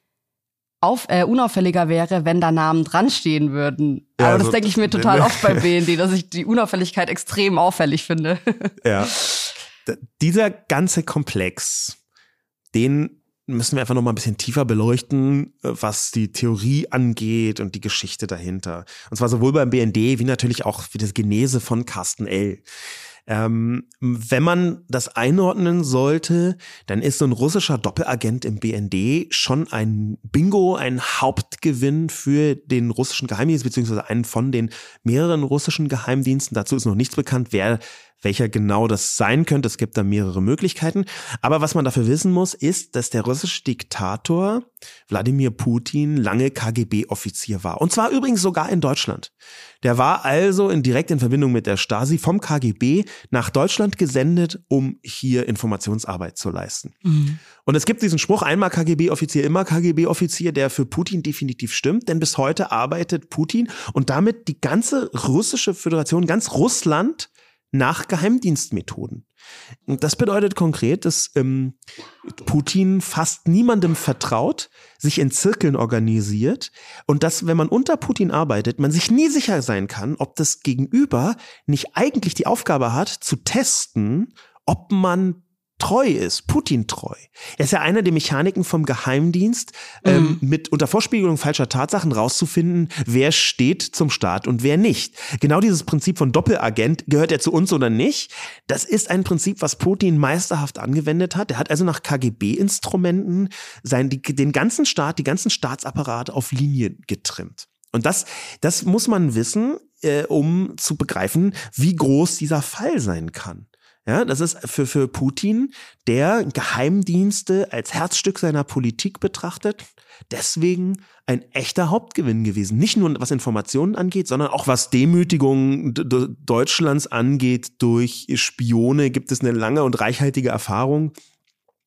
auf, äh, unauffälliger wäre, wenn da Namen dran stehen würden. Ja, aber das also, denke ich mir total oft bei BND, dass ich die Unauffälligkeit extrem auffällig finde. Ja. Dieser ganze Komplex, den müssen wir einfach noch mal ein bisschen tiefer beleuchten, äh, was die Theorie angeht und die Geschichte dahinter. Und zwar sowohl beim BND wie natürlich auch für das Genese von Carsten L. Ähm, wenn man das einordnen sollte, dann ist so ein russischer Doppelagent im BND schon ein Bingo, ein Hauptgewinn für den russischen Geheimdienst, beziehungsweise einen von den mehreren russischen Geheimdiensten. Dazu ist noch nichts bekannt, wer welcher genau das sein könnte. Es gibt da mehrere Möglichkeiten. Aber was man dafür wissen muss, ist, dass der russische Diktator Wladimir Putin lange KGB-Offizier war. Und zwar übrigens sogar in Deutschland. Der war also in, direkt in Verbindung mit der Stasi vom KGB nach Deutschland gesendet, um hier Informationsarbeit zu leisten. Mhm. Und es gibt diesen Spruch, einmal KGB-Offizier, immer KGB-Offizier, der für Putin definitiv stimmt, denn bis heute arbeitet Putin und damit die ganze russische Föderation, ganz Russland nach Geheimdienstmethoden. Das bedeutet konkret, dass ähm, Putin fast niemandem vertraut, sich in Zirkeln organisiert und dass, wenn man unter Putin arbeitet, man sich nie sicher sein kann, ob das Gegenüber nicht eigentlich die Aufgabe hat, zu testen, ob man treu ist, Putin treu. Er ist ja einer der Mechaniken vom Geheimdienst, ähm, mhm. mit unter Vorspiegelung falscher Tatsachen rauszufinden, wer steht zum Staat und wer nicht. Genau dieses Prinzip von Doppelagent, gehört er zu uns oder nicht? Das ist ein Prinzip, was Putin meisterhaft angewendet hat. Er hat also nach KGB-Instrumenten sein, die, den ganzen Staat, die ganzen Staatsapparat auf Linie getrimmt. Und das, das muss man wissen, äh, um zu begreifen, wie groß dieser Fall sein kann. Ja, das ist für, für Putin, der Geheimdienste als Herzstück seiner Politik betrachtet, deswegen ein echter Hauptgewinn gewesen. Nicht nur was Informationen angeht, sondern auch was Demütigung Deutschlands angeht durch Spione gibt es eine lange und reichhaltige Erfahrung.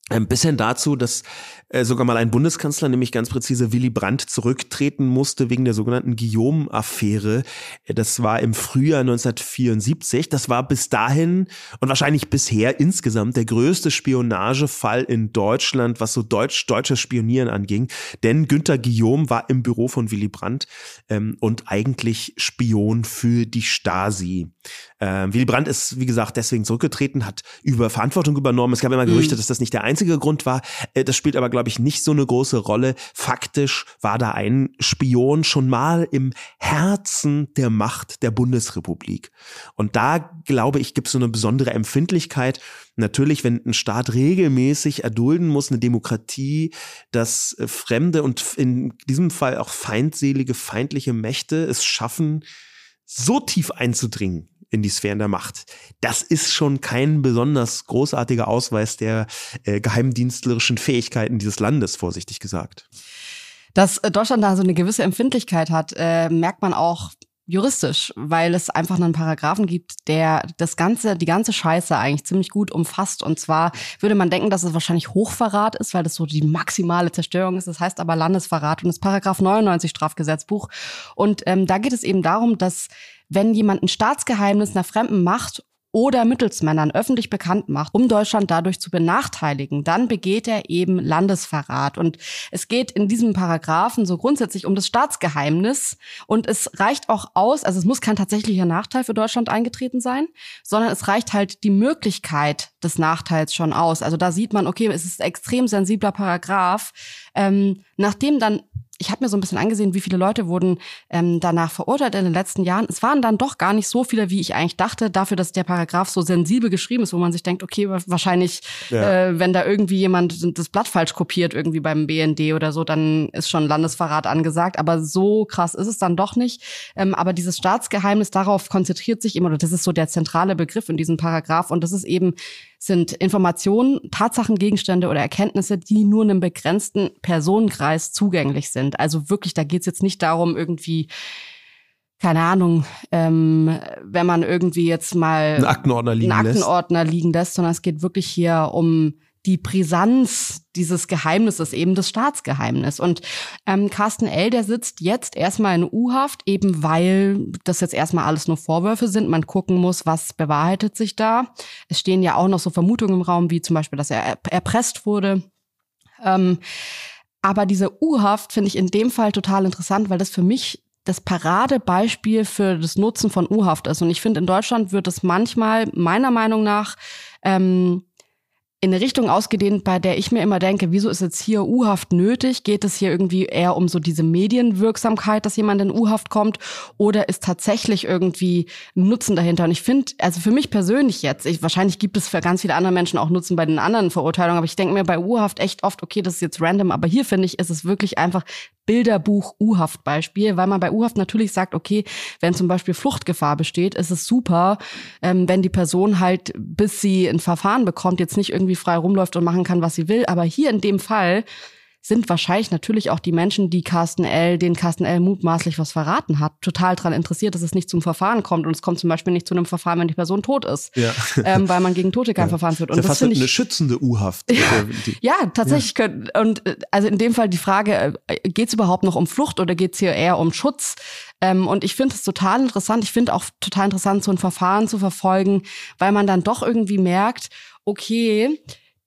Ein bisschen dazu, dass äh, sogar mal ein Bundeskanzler, nämlich ganz präzise Willy Brandt, zurücktreten musste wegen der sogenannten Guillaume-Affäre. Äh, das war im Frühjahr 1974. Das war bis dahin und wahrscheinlich bisher insgesamt der größte Spionagefall in Deutschland, was so deutsch deutsches Spionieren anging. Denn Günther Guillaume war im Büro von Willy Brandt ähm, und eigentlich Spion für die Stasi. Ähm, Willy Brandt ist, wie gesagt, deswegen zurückgetreten, hat über Verantwortung übernommen. Es gab immer Gerüchte, mhm. dass das nicht der einzige Grund war. Äh, das spielt aber, glaube ich, nicht so eine große Rolle. Faktisch war da ein Spion schon mal im Herzen der Macht der Bundesrepublik. Und da, glaube ich, gibt es so eine besondere Empfindlichkeit. Natürlich, wenn ein Staat regelmäßig erdulden muss, eine Demokratie, dass äh, fremde und in diesem Fall auch feindselige, feindliche Mächte es schaffen, so tief einzudringen in die Sphären der Macht. Das ist schon kein besonders großartiger Ausweis der äh, geheimdienstlerischen Fähigkeiten dieses Landes, vorsichtig gesagt. Dass äh, Deutschland da so eine gewisse Empfindlichkeit hat, äh, merkt man auch juristisch, weil es einfach einen Paragraphen gibt, der das ganze, die ganze Scheiße eigentlich ziemlich gut umfasst. Und zwar würde man denken, dass es wahrscheinlich Hochverrat ist, weil das so die maximale Zerstörung ist. Das heißt aber Landesverrat und das Paragraph 99 Strafgesetzbuch. Und ähm, da geht es eben darum, dass wenn jemand ein Staatsgeheimnis einer fremden Macht oder Mittelsmännern öffentlich bekannt macht, um Deutschland dadurch zu benachteiligen, dann begeht er eben Landesverrat. Und es geht in diesem Paragraphen so grundsätzlich um das Staatsgeheimnis. Und es reicht auch aus, also es muss kein tatsächlicher Nachteil für Deutschland eingetreten sein, sondern es reicht halt die Möglichkeit des Nachteils schon aus. Also da sieht man, okay, es ist ein extrem sensibler Paragraph. Ähm, nachdem dann ich habe mir so ein bisschen angesehen, wie viele Leute wurden ähm, danach verurteilt in den letzten Jahren. Es waren dann doch gar nicht so viele, wie ich eigentlich dachte, dafür, dass der Paragraph so sensibel geschrieben ist, wo man sich denkt, okay, wahrscheinlich, ja. äh, wenn da irgendwie jemand das Blatt falsch kopiert, irgendwie beim BND oder so, dann ist schon Landesverrat angesagt. Aber so krass ist es dann doch nicht. Ähm, aber dieses Staatsgeheimnis, darauf konzentriert sich immer, oder das ist so der zentrale Begriff in diesem Paragraph. Und das ist eben sind Informationen, Tatsachen, Gegenstände oder Erkenntnisse, die nur einem begrenzten Personenkreis zugänglich sind. Also wirklich, da geht es jetzt nicht darum, irgendwie keine Ahnung, ähm, wenn man irgendwie jetzt mal einen Aktenordner liegen, einen Aktenordner lässt. liegen lässt, sondern es geht wirklich hier um die Brisanz dieses Geheimnisses, eben das Staatsgeheimnis. Und ähm, Carsten L., der sitzt jetzt erstmal in U-Haft, eben weil das jetzt erstmal alles nur Vorwürfe sind. Man gucken muss, was bewahrheitet sich da. Es stehen ja auch noch so Vermutungen im Raum, wie zum Beispiel, dass er erpresst wurde. Ähm, aber diese U-Haft finde ich in dem Fall total interessant, weil das für mich das Paradebeispiel für das Nutzen von U-Haft ist. Und ich finde, in Deutschland wird es manchmal meiner Meinung nach ähm, in eine Richtung ausgedehnt, bei der ich mir immer denke, wieso ist jetzt hier U-Haft nötig? Geht es hier irgendwie eher um so diese Medienwirksamkeit, dass jemand in U-Haft kommt? Oder ist tatsächlich irgendwie Nutzen dahinter? Und ich finde, also für mich persönlich jetzt, ich, wahrscheinlich gibt es für ganz viele andere Menschen auch Nutzen bei den anderen Verurteilungen, aber ich denke mir bei U-Haft echt oft, okay, das ist jetzt random, aber hier finde ich, ist es wirklich einfach Bilderbuch U-Haft-Beispiel, weil man bei U-Haft natürlich sagt, okay, wenn zum Beispiel Fluchtgefahr besteht, ist es super, ähm, wenn die Person halt, bis sie ein Verfahren bekommt, jetzt nicht irgendwie frei rumläuft und machen kann, was sie will. Aber hier in dem Fall sind wahrscheinlich natürlich auch die Menschen, die Carsten L., den Carsten L. mutmaßlich was verraten hat, total daran interessiert, dass es nicht zum Verfahren kommt. Und es kommt zum Beispiel nicht zu einem Verfahren, wenn die Person tot ist. Ja. Ähm, weil man gegen Tote <laughs> kein ja. Verfahren führt. Und das, das finde ich eine schützende U-Haft. Ja, ja tatsächlich. Können, und äh, also in dem Fall die Frage, äh, geht es überhaupt noch um Flucht oder geht es hier eher um Schutz? Ähm, und ich finde es total interessant. Ich finde auch total interessant, so ein Verfahren zu verfolgen, weil man dann doch irgendwie merkt, okay,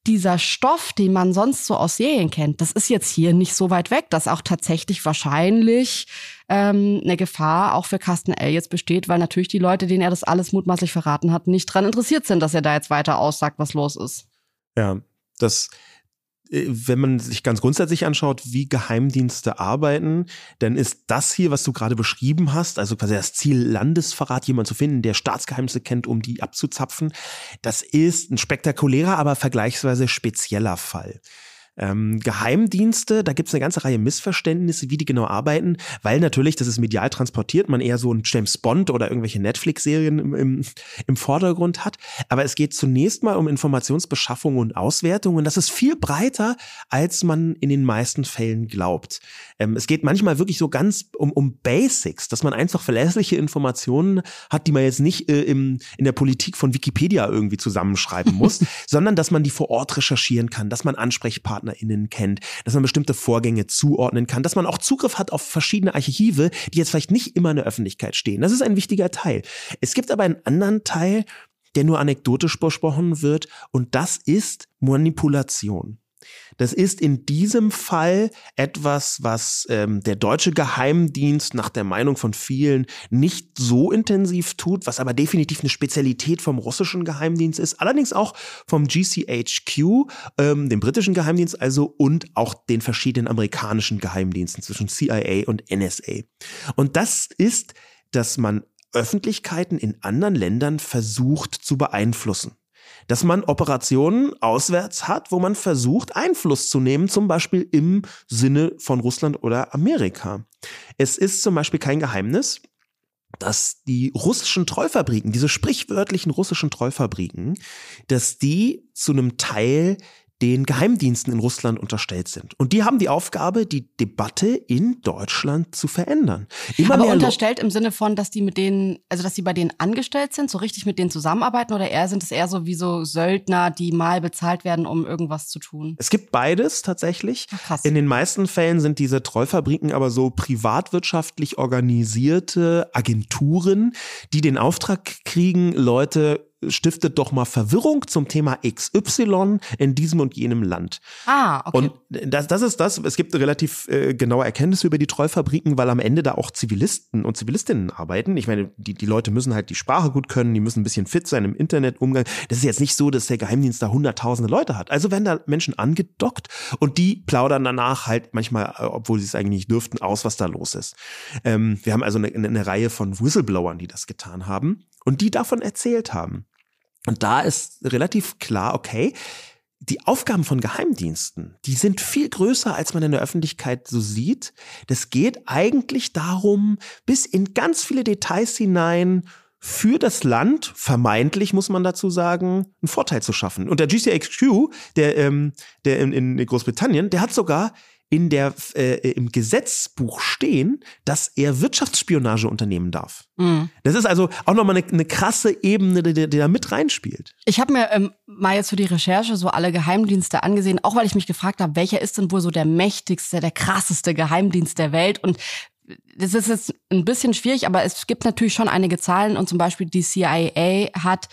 dieser Stoff, den man sonst so aus Serien kennt, das ist jetzt hier nicht so weit weg, dass auch tatsächlich wahrscheinlich ähm, eine Gefahr auch für Carsten L. jetzt besteht, weil natürlich die Leute, denen er das alles mutmaßlich verraten hat, nicht dran interessiert sind, dass er da jetzt weiter aussagt, was los ist. Ja, das wenn man sich ganz grundsätzlich anschaut, wie Geheimdienste arbeiten, dann ist das hier, was du gerade beschrieben hast, also quasi das Ziel Landesverrat, jemand zu finden, der Staatsgeheimnisse kennt, um die abzuzapfen, das ist ein spektakulärer, aber vergleichsweise spezieller Fall. Ähm, Geheimdienste, da gibt es eine ganze Reihe Missverständnisse, wie die genau arbeiten, weil natürlich, das ist medial transportiert, man eher so ein James Bond oder irgendwelche Netflix-Serien im, im, im Vordergrund hat. Aber es geht zunächst mal um Informationsbeschaffung und Auswertung und das ist viel breiter, als man in den meisten Fällen glaubt. Ähm, es geht manchmal wirklich so ganz um, um Basics, dass man einfach verlässliche Informationen hat, die man jetzt nicht äh, im, in der Politik von Wikipedia irgendwie zusammenschreiben muss, <laughs> sondern dass man die vor Ort recherchieren kann, dass man AnsprechpartnerInnen kennt, dass man bestimmte Vorgänge zuordnen kann, dass man auch Zugriff hat auf verschiedene Archive, die jetzt vielleicht nicht immer in der Öffentlichkeit stehen. Das ist ein wichtiger Teil. Es gibt aber einen anderen Teil, der nur anekdotisch besprochen wird, und das ist Manipulation. Das ist in diesem Fall etwas, was ähm, der deutsche Geheimdienst nach der Meinung von vielen nicht so intensiv tut, was aber definitiv eine Spezialität vom russischen Geheimdienst ist, allerdings auch vom GCHQ, ähm, dem britischen Geheimdienst also und auch den verschiedenen amerikanischen Geheimdiensten zwischen CIA und NSA. Und das ist, dass man Öffentlichkeiten in anderen Ländern versucht zu beeinflussen dass man Operationen auswärts hat, wo man versucht, Einfluss zu nehmen, zum Beispiel im Sinne von Russland oder Amerika. Es ist zum Beispiel kein Geheimnis, dass die russischen Treufabriken, diese sprichwörtlichen russischen Treufabriken, dass die zu einem Teil den Geheimdiensten in Russland unterstellt sind. Und die haben die Aufgabe, die Debatte in Deutschland zu verändern. Immer Aber unterstellt im Sinne von, dass die mit denen, also dass die bei denen angestellt sind, so richtig mit denen zusammenarbeiten oder eher sind es eher so wie so Söldner, die mal bezahlt werden, um irgendwas zu tun? Es gibt beides tatsächlich. Ach, krass. In den meisten Fällen sind diese Treufabriken aber so privatwirtschaftlich organisierte Agenturen, die den Auftrag kriegen, Leute stiftet doch mal Verwirrung zum Thema XY in diesem und jenem Land. Ah, okay. Und das, das ist das. Es gibt relativ äh, genaue Erkenntnisse über die Treufabriken, weil am Ende da auch Zivilisten und Zivilistinnen arbeiten. Ich meine, die, die Leute müssen halt die Sprache gut können, die müssen ein bisschen fit sein im Internetumgang. Das ist jetzt nicht so, dass der Geheimdienst da hunderttausende Leute hat. Also werden da Menschen angedockt und die plaudern danach halt manchmal, äh, obwohl sie es eigentlich nicht dürften, aus, was da los ist. Ähm, wir haben also eine, eine Reihe von Whistleblowern, die das getan haben und die davon erzählt haben. Und da ist relativ klar, okay, die Aufgaben von Geheimdiensten, die sind viel größer, als man in der Öffentlichkeit so sieht. Das geht eigentlich darum, bis in ganz viele Details hinein für das Land, vermeintlich muss man dazu sagen, einen Vorteil zu schaffen. Und der GCHQ, der, ähm, der in, in Großbritannien, der hat sogar in der, äh, im Gesetzbuch stehen, dass er Wirtschaftsspionage unternehmen darf. Mhm. Das ist also auch nochmal eine, eine krasse Ebene, die, die da mit reinspielt. Ich habe mir ähm, mal jetzt für die Recherche so alle Geheimdienste angesehen, auch weil ich mich gefragt habe, welcher ist denn wohl so der mächtigste, der krasseste Geheimdienst der Welt? Und das ist jetzt ein bisschen schwierig, aber es gibt natürlich schon einige Zahlen und zum Beispiel die CIA hat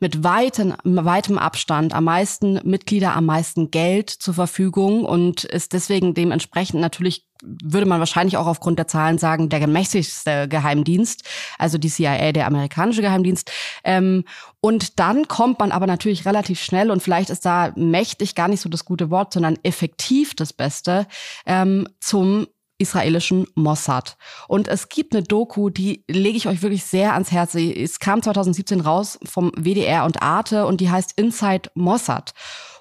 mit weitem, weitem Abstand am meisten Mitglieder, am meisten Geld zur Verfügung und ist deswegen dementsprechend natürlich würde man wahrscheinlich auch aufgrund der Zahlen sagen, der mächtigste Geheimdienst, also die CIA, der amerikanische Geheimdienst. Ähm, und dann kommt man aber natürlich relativ schnell und vielleicht ist da mächtig gar nicht so das gute Wort, sondern effektiv das Beste ähm, zum israelischen Mossad. Und es gibt eine Doku, die lege ich euch wirklich sehr ans Herz. Es kam 2017 raus vom WDR und Arte und die heißt Inside Mossad.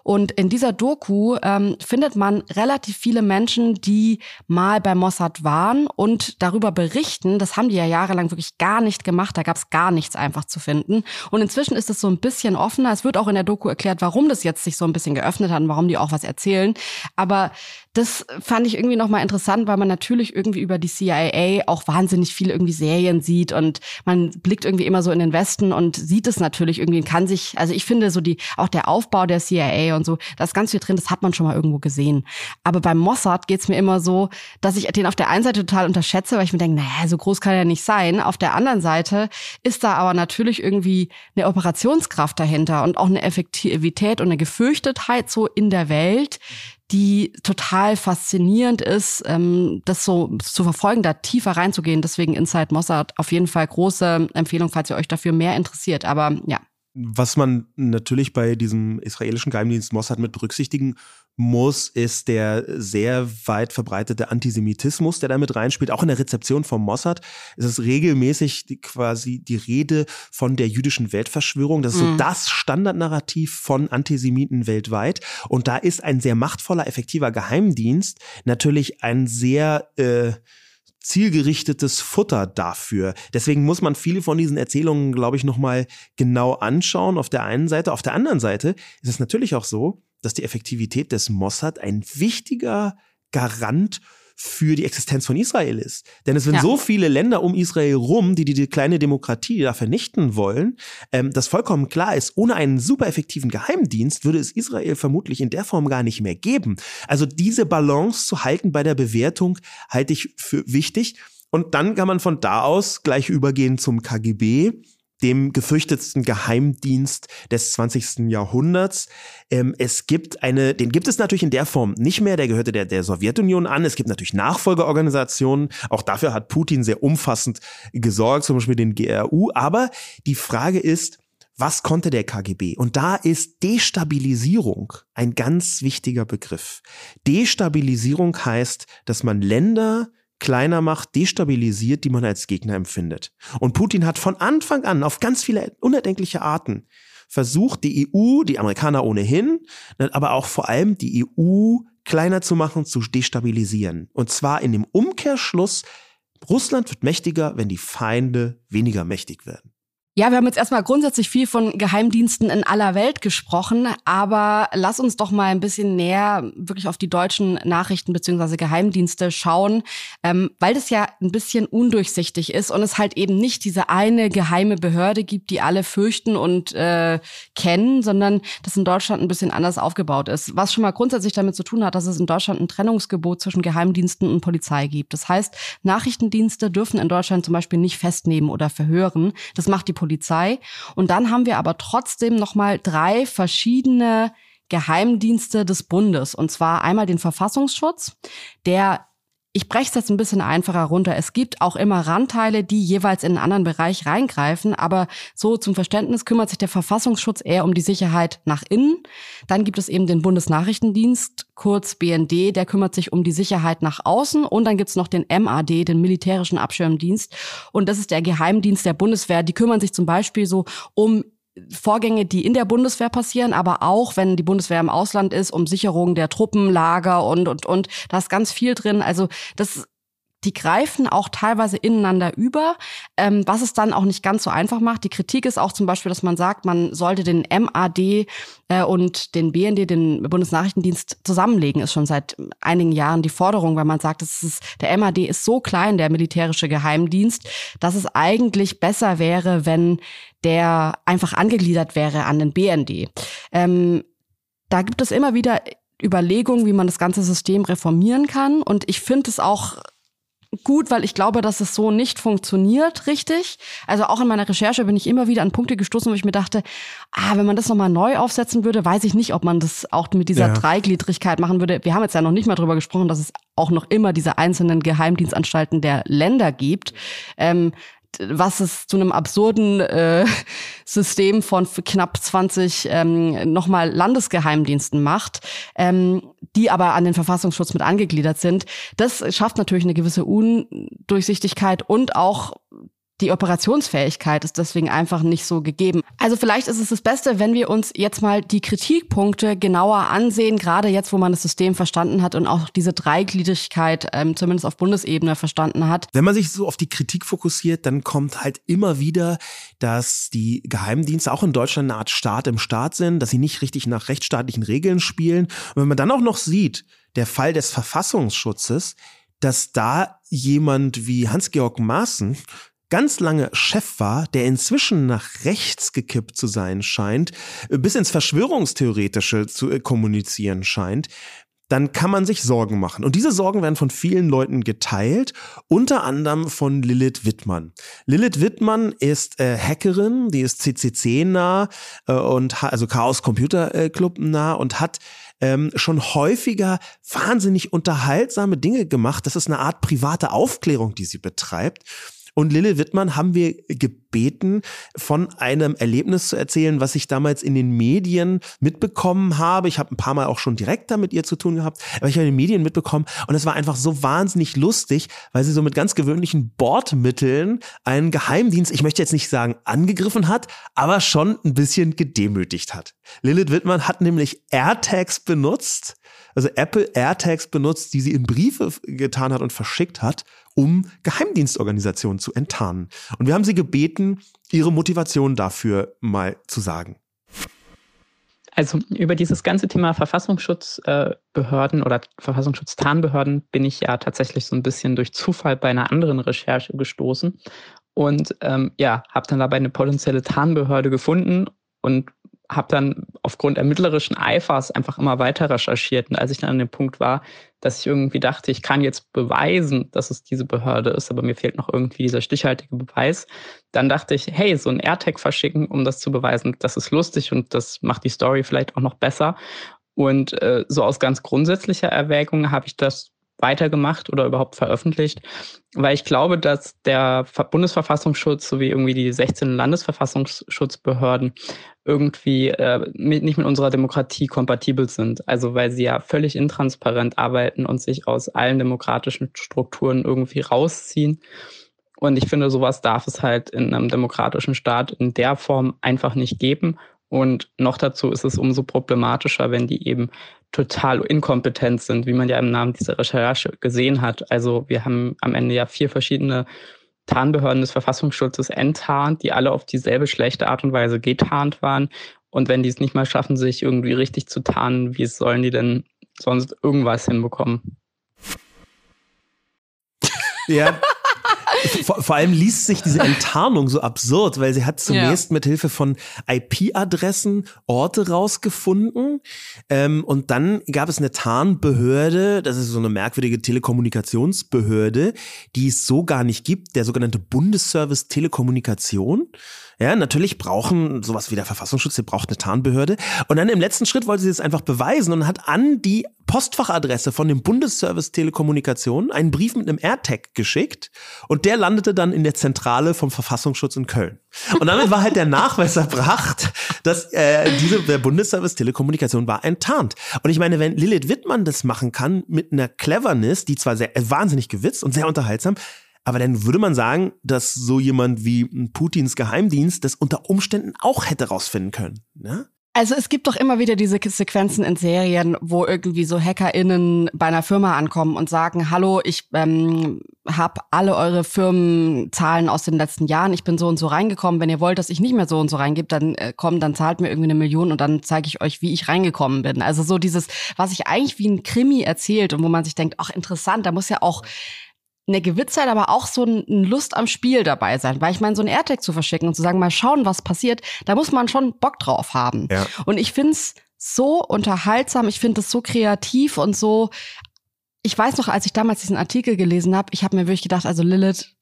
Und in dieser Doku ähm, findet man relativ viele Menschen, die mal bei Mossad waren und darüber berichten. Das haben die ja jahrelang wirklich gar nicht gemacht. Da gab es gar nichts einfach zu finden. Und inzwischen ist es so ein bisschen offener. Es wird auch in der Doku erklärt, warum das jetzt sich so ein bisschen geöffnet hat und warum die auch was erzählen. Aber das fand ich irgendwie nochmal interessant, weil man natürlich irgendwie über die CIA auch wahnsinnig viele irgendwie Serien sieht und man blickt irgendwie immer so in den Westen und sieht es natürlich irgendwie und kann sich, also ich finde so die, auch der Aufbau der CIA und so, da ist ganz viel drin, das hat man schon mal irgendwo gesehen. Aber beim Mossad geht's mir immer so, dass ich den auf der einen Seite total unterschätze, weil ich mir denke, naja, so groß kann er nicht sein. Auf der anderen Seite ist da aber natürlich irgendwie eine Operationskraft dahinter und auch eine Effektivität und eine Gefürchtetheit so in der Welt, die total faszinierend ist, ähm, das so zu verfolgen, da tiefer reinzugehen. Deswegen Inside Mossad auf jeden Fall große Empfehlung, falls ihr euch dafür mehr interessiert. Aber ja, Was man natürlich bei diesem israelischen Geheimdienst Mossad mit berücksichtigen muss, ist der sehr weit verbreitete Antisemitismus, der damit reinspielt. Auch in der Rezeption vom Mossad ist es regelmäßig die, quasi die Rede von der jüdischen Weltverschwörung. Das ist mhm. so das Standardnarrativ von Antisemiten weltweit. Und da ist ein sehr machtvoller, effektiver Geheimdienst natürlich ein sehr äh, zielgerichtetes Futter dafür. Deswegen muss man viele von diesen Erzählungen, glaube ich, nochmal genau anschauen. Auf der einen Seite. Auf der anderen Seite ist es natürlich auch so, dass die Effektivität des Mossad ein wichtiger Garant für die Existenz von Israel ist. Denn es sind ja. so viele Länder um Israel rum, die die, kleine Demokratie da vernichten wollen, ähm, dass vollkommen klar ist, ohne einen super effektiven Geheimdienst würde es Israel vermutlich in der Form gar nicht mehr geben. Also diese Balance zu halten bei der Bewertung halte ich für wichtig. Und dann kann man von da aus gleich übergehen zum KGB dem gefürchtetsten Geheimdienst des 20. Jahrhunderts. Ähm, es gibt eine, den gibt es natürlich in der Form nicht mehr, der gehörte der, der Sowjetunion an. Es gibt natürlich Nachfolgeorganisationen. Auch dafür hat Putin sehr umfassend gesorgt, zum Beispiel den GRU. Aber die Frage ist, was konnte der KGB? Und da ist Destabilisierung ein ganz wichtiger Begriff. Destabilisierung heißt, dass man Länder kleiner macht, destabilisiert, die man als Gegner empfindet. Und Putin hat von Anfang an auf ganz viele unerdenkliche Arten versucht, die EU, die Amerikaner ohnehin, aber auch vor allem die EU kleiner zu machen, zu destabilisieren. Und zwar in dem Umkehrschluss, Russland wird mächtiger, wenn die Feinde weniger mächtig werden. Ja, wir haben jetzt erstmal grundsätzlich viel von Geheimdiensten in aller Welt gesprochen, aber lass uns doch mal ein bisschen näher wirklich auf die deutschen Nachrichten beziehungsweise Geheimdienste schauen, ähm, weil das ja ein bisschen undurchsichtig ist und es halt eben nicht diese eine geheime Behörde gibt, die alle fürchten und äh, kennen, sondern das in Deutschland ein bisschen anders aufgebaut ist. Was schon mal grundsätzlich damit zu tun hat, dass es in Deutschland ein Trennungsgebot zwischen Geheimdiensten und Polizei gibt. Das heißt, Nachrichtendienste dürfen in Deutschland zum Beispiel nicht festnehmen oder verhören. Das macht die Polizei Polizei. Und dann haben wir aber trotzdem nochmal drei verschiedene Geheimdienste des Bundes. Und zwar einmal den Verfassungsschutz, der ich breche es jetzt ein bisschen einfacher runter. Es gibt auch immer Randteile, die jeweils in einen anderen Bereich reingreifen, aber so zum Verständnis kümmert sich der Verfassungsschutz eher um die Sicherheit nach innen. Dann gibt es eben den Bundesnachrichtendienst, kurz BND, der kümmert sich um die Sicherheit nach außen und dann gibt es noch den MAD, den militärischen Abschirmdienst und das ist der Geheimdienst der Bundeswehr. Die kümmern sich zum Beispiel so um Vorgänge, die in der Bundeswehr passieren, aber auch, wenn die Bundeswehr im Ausland ist, um Sicherung der Truppenlager und, und, und. Da ist ganz viel drin. Also das die greifen auch teilweise ineinander über, ähm, was es dann auch nicht ganz so einfach macht. Die Kritik ist auch zum Beispiel, dass man sagt, man sollte den MAD äh, und den BND, den Bundesnachrichtendienst, zusammenlegen, ist schon seit einigen Jahren die Forderung, weil man sagt, es ist, der MAD ist so klein, der militärische Geheimdienst, dass es eigentlich besser wäre, wenn der einfach angegliedert wäre an den BND. Ähm, da gibt es immer wieder Überlegungen, wie man das ganze System reformieren kann. Und ich finde es auch gut, weil ich glaube, dass es so nicht funktioniert richtig. Also auch in meiner Recherche bin ich immer wieder an Punkte gestoßen, wo ich mir dachte, ah, wenn man das nochmal neu aufsetzen würde, weiß ich nicht, ob man das auch mit dieser ja. Dreigliedrigkeit machen würde. Wir haben jetzt ja noch nicht mal drüber gesprochen, dass es auch noch immer diese einzelnen Geheimdienstanstalten der Länder gibt. Ähm, was es zu einem absurden äh, <laughs> System von knapp 20 ähm, nochmal Landesgeheimdiensten macht, ähm, die aber an den Verfassungsschutz mit angegliedert sind. Das schafft natürlich eine gewisse Undurchsichtigkeit und auch die Operationsfähigkeit ist deswegen einfach nicht so gegeben. Also vielleicht ist es das Beste, wenn wir uns jetzt mal die Kritikpunkte genauer ansehen, gerade jetzt, wo man das System verstanden hat und auch diese Dreigliedrigkeit ähm, zumindest auf Bundesebene verstanden hat. Wenn man sich so auf die Kritik fokussiert, dann kommt halt immer wieder, dass die Geheimdienste auch in Deutschland eine Art Staat im Staat sind, dass sie nicht richtig nach rechtsstaatlichen Regeln spielen. Und wenn man dann auch noch sieht, der Fall des Verfassungsschutzes, dass da jemand wie Hans-Georg Maaßen ganz lange Chef war, der inzwischen nach rechts gekippt zu sein scheint, bis ins Verschwörungstheoretische zu äh, kommunizieren scheint, dann kann man sich Sorgen machen. Und diese Sorgen werden von vielen Leuten geteilt, unter anderem von Lilith Wittmann. Lilith Wittmann ist äh, Hackerin, die ist CCC nah äh, und also Chaos Computer äh, Club nah und hat ähm, schon häufiger wahnsinnig unterhaltsame Dinge gemacht. Das ist eine Art private Aufklärung, die sie betreibt. Und Lille Wittmann haben wir gebeten, von einem Erlebnis zu erzählen, was ich damals in den Medien mitbekommen habe. Ich habe ein paar Mal auch schon direkt damit ihr zu tun gehabt, aber ich habe in den Medien mitbekommen und es war einfach so wahnsinnig lustig, weil sie so mit ganz gewöhnlichen Bordmitteln einen Geheimdienst, ich möchte jetzt nicht sagen angegriffen hat, aber schon ein bisschen gedemütigt hat. Lilith Wittmann hat nämlich AirTags benutzt, also Apple AirTags benutzt, die sie in Briefe getan hat und verschickt hat, um Geheimdienstorganisationen zu enttarnen. Und wir haben sie gebeten, ihre Motivation dafür mal zu sagen. Also über dieses ganze Thema Verfassungsschutzbehörden oder Verfassungsschutztarnbehörden bin ich ja tatsächlich so ein bisschen durch Zufall bei einer anderen Recherche gestoßen und ähm, ja, habe dann dabei eine potenzielle Tarnbehörde gefunden und habe dann aufgrund ermittlerischen Eifers einfach immer weiter recherchiert. Und als ich dann an dem Punkt war, dass ich irgendwie dachte, ich kann jetzt beweisen, dass es diese Behörde ist, aber mir fehlt noch irgendwie dieser stichhaltige Beweis, dann dachte ich, hey, so ein AirTag verschicken, um das zu beweisen, das ist lustig und das macht die Story vielleicht auch noch besser. Und äh, so aus ganz grundsätzlicher Erwägung habe ich das weitergemacht oder überhaupt veröffentlicht, weil ich glaube, dass der Bundesverfassungsschutz sowie irgendwie die 16 Landesverfassungsschutzbehörden irgendwie äh, mit, nicht mit unserer Demokratie kompatibel sind. Also weil sie ja völlig intransparent arbeiten und sich aus allen demokratischen Strukturen irgendwie rausziehen. Und ich finde, sowas darf es halt in einem demokratischen Staat in der Form einfach nicht geben. Und noch dazu ist es umso problematischer, wenn die eben total inkompetent sind, wie man ja im Namen dieser Recherche gesehen hat. Also wir haben am Ende ja vier verschiedene Tarnbehörden des Verfassungsschutzes enttarnt, die alle auf dieselbe schlechte Art und Weise getarnt waren. Und wenn die es nicht mal schaffen, sich irgendwie richtig zu tarnen, wie sollen die denn sonst irgendwas hinbekommen? Ja, vor, vor, allem liest sich diese Enttarnung so absurd, weil sie hat zunächst ja. mit Hilfe von IP-Adressen Orte rausgefunden ähm, und dann gab es eine Tarnbehörde, das ist so eine merkwürdige Telekommunikationsbehörde, die es so gar nicht gibt, der sogenannte Bundesservice Telekommunikation. Ja, natürlich brauchen sowas wie der Verfassungsschutz, sie braucht eine Tarnbehörde. Und dann im letzten Schritt wollte sie es einfach beweisen und hat an die Postfachadresse von dem Bundesservice Telekommunikation einen Brief mit einem AirTag geschickt und der landete dann in der Zentrale vom Verfassungsschutz in Köln. Und damit war halt der Nachweis erbracht, dass äh, diese der Bundesservice Telekommunikation war enttarnt. Und ich meine, wenn Lilith Wittmann das machen kann mit einer Cleverness, die zwar sehr äh, wahnsinnig gewitzt und sehr unterhaltsam, aber dann würde man sagen, dass so jemand wie Putins Geheimdienst das unter Umständen auch hätte rausfinden können. Ne? Also es gibt doch immer wieder diese Sequenzen in Serien, wo irgendwie so HackerInnen bei einer Firma ankommen und sagen, hallo, ich ähm, habe alle eure Firmenzahlen aus den letzten Jahren, ich bin so und so reingekommen. Wenn ihr wollt, dass ich nicht mehr so und so reingebe, dann äh, kommt, dann zahlt mir irgendwie eine Million und dann zeige ich euch, wie ich reingekommen bin. Also so dieses, was sich eigentlich wie ein Krimi erzählt und wo man sich denkt, ach interessant, da muss ja auch eine Gewissheit, aber auch so ein Lust am Spiel dabei sein. Weil ich meine, so ein AirTag zu verschicken und zu sagen, mal schauen, was passiert, da muss man schon Bock drauf haben. Ja. Und ich find's so unterhaltsam, ich finde es so kreativ und so. Ich weiß noch, als ich damals diesen Artikel gelesen habe, ich habe mir wirklich gedacht, also Lilith,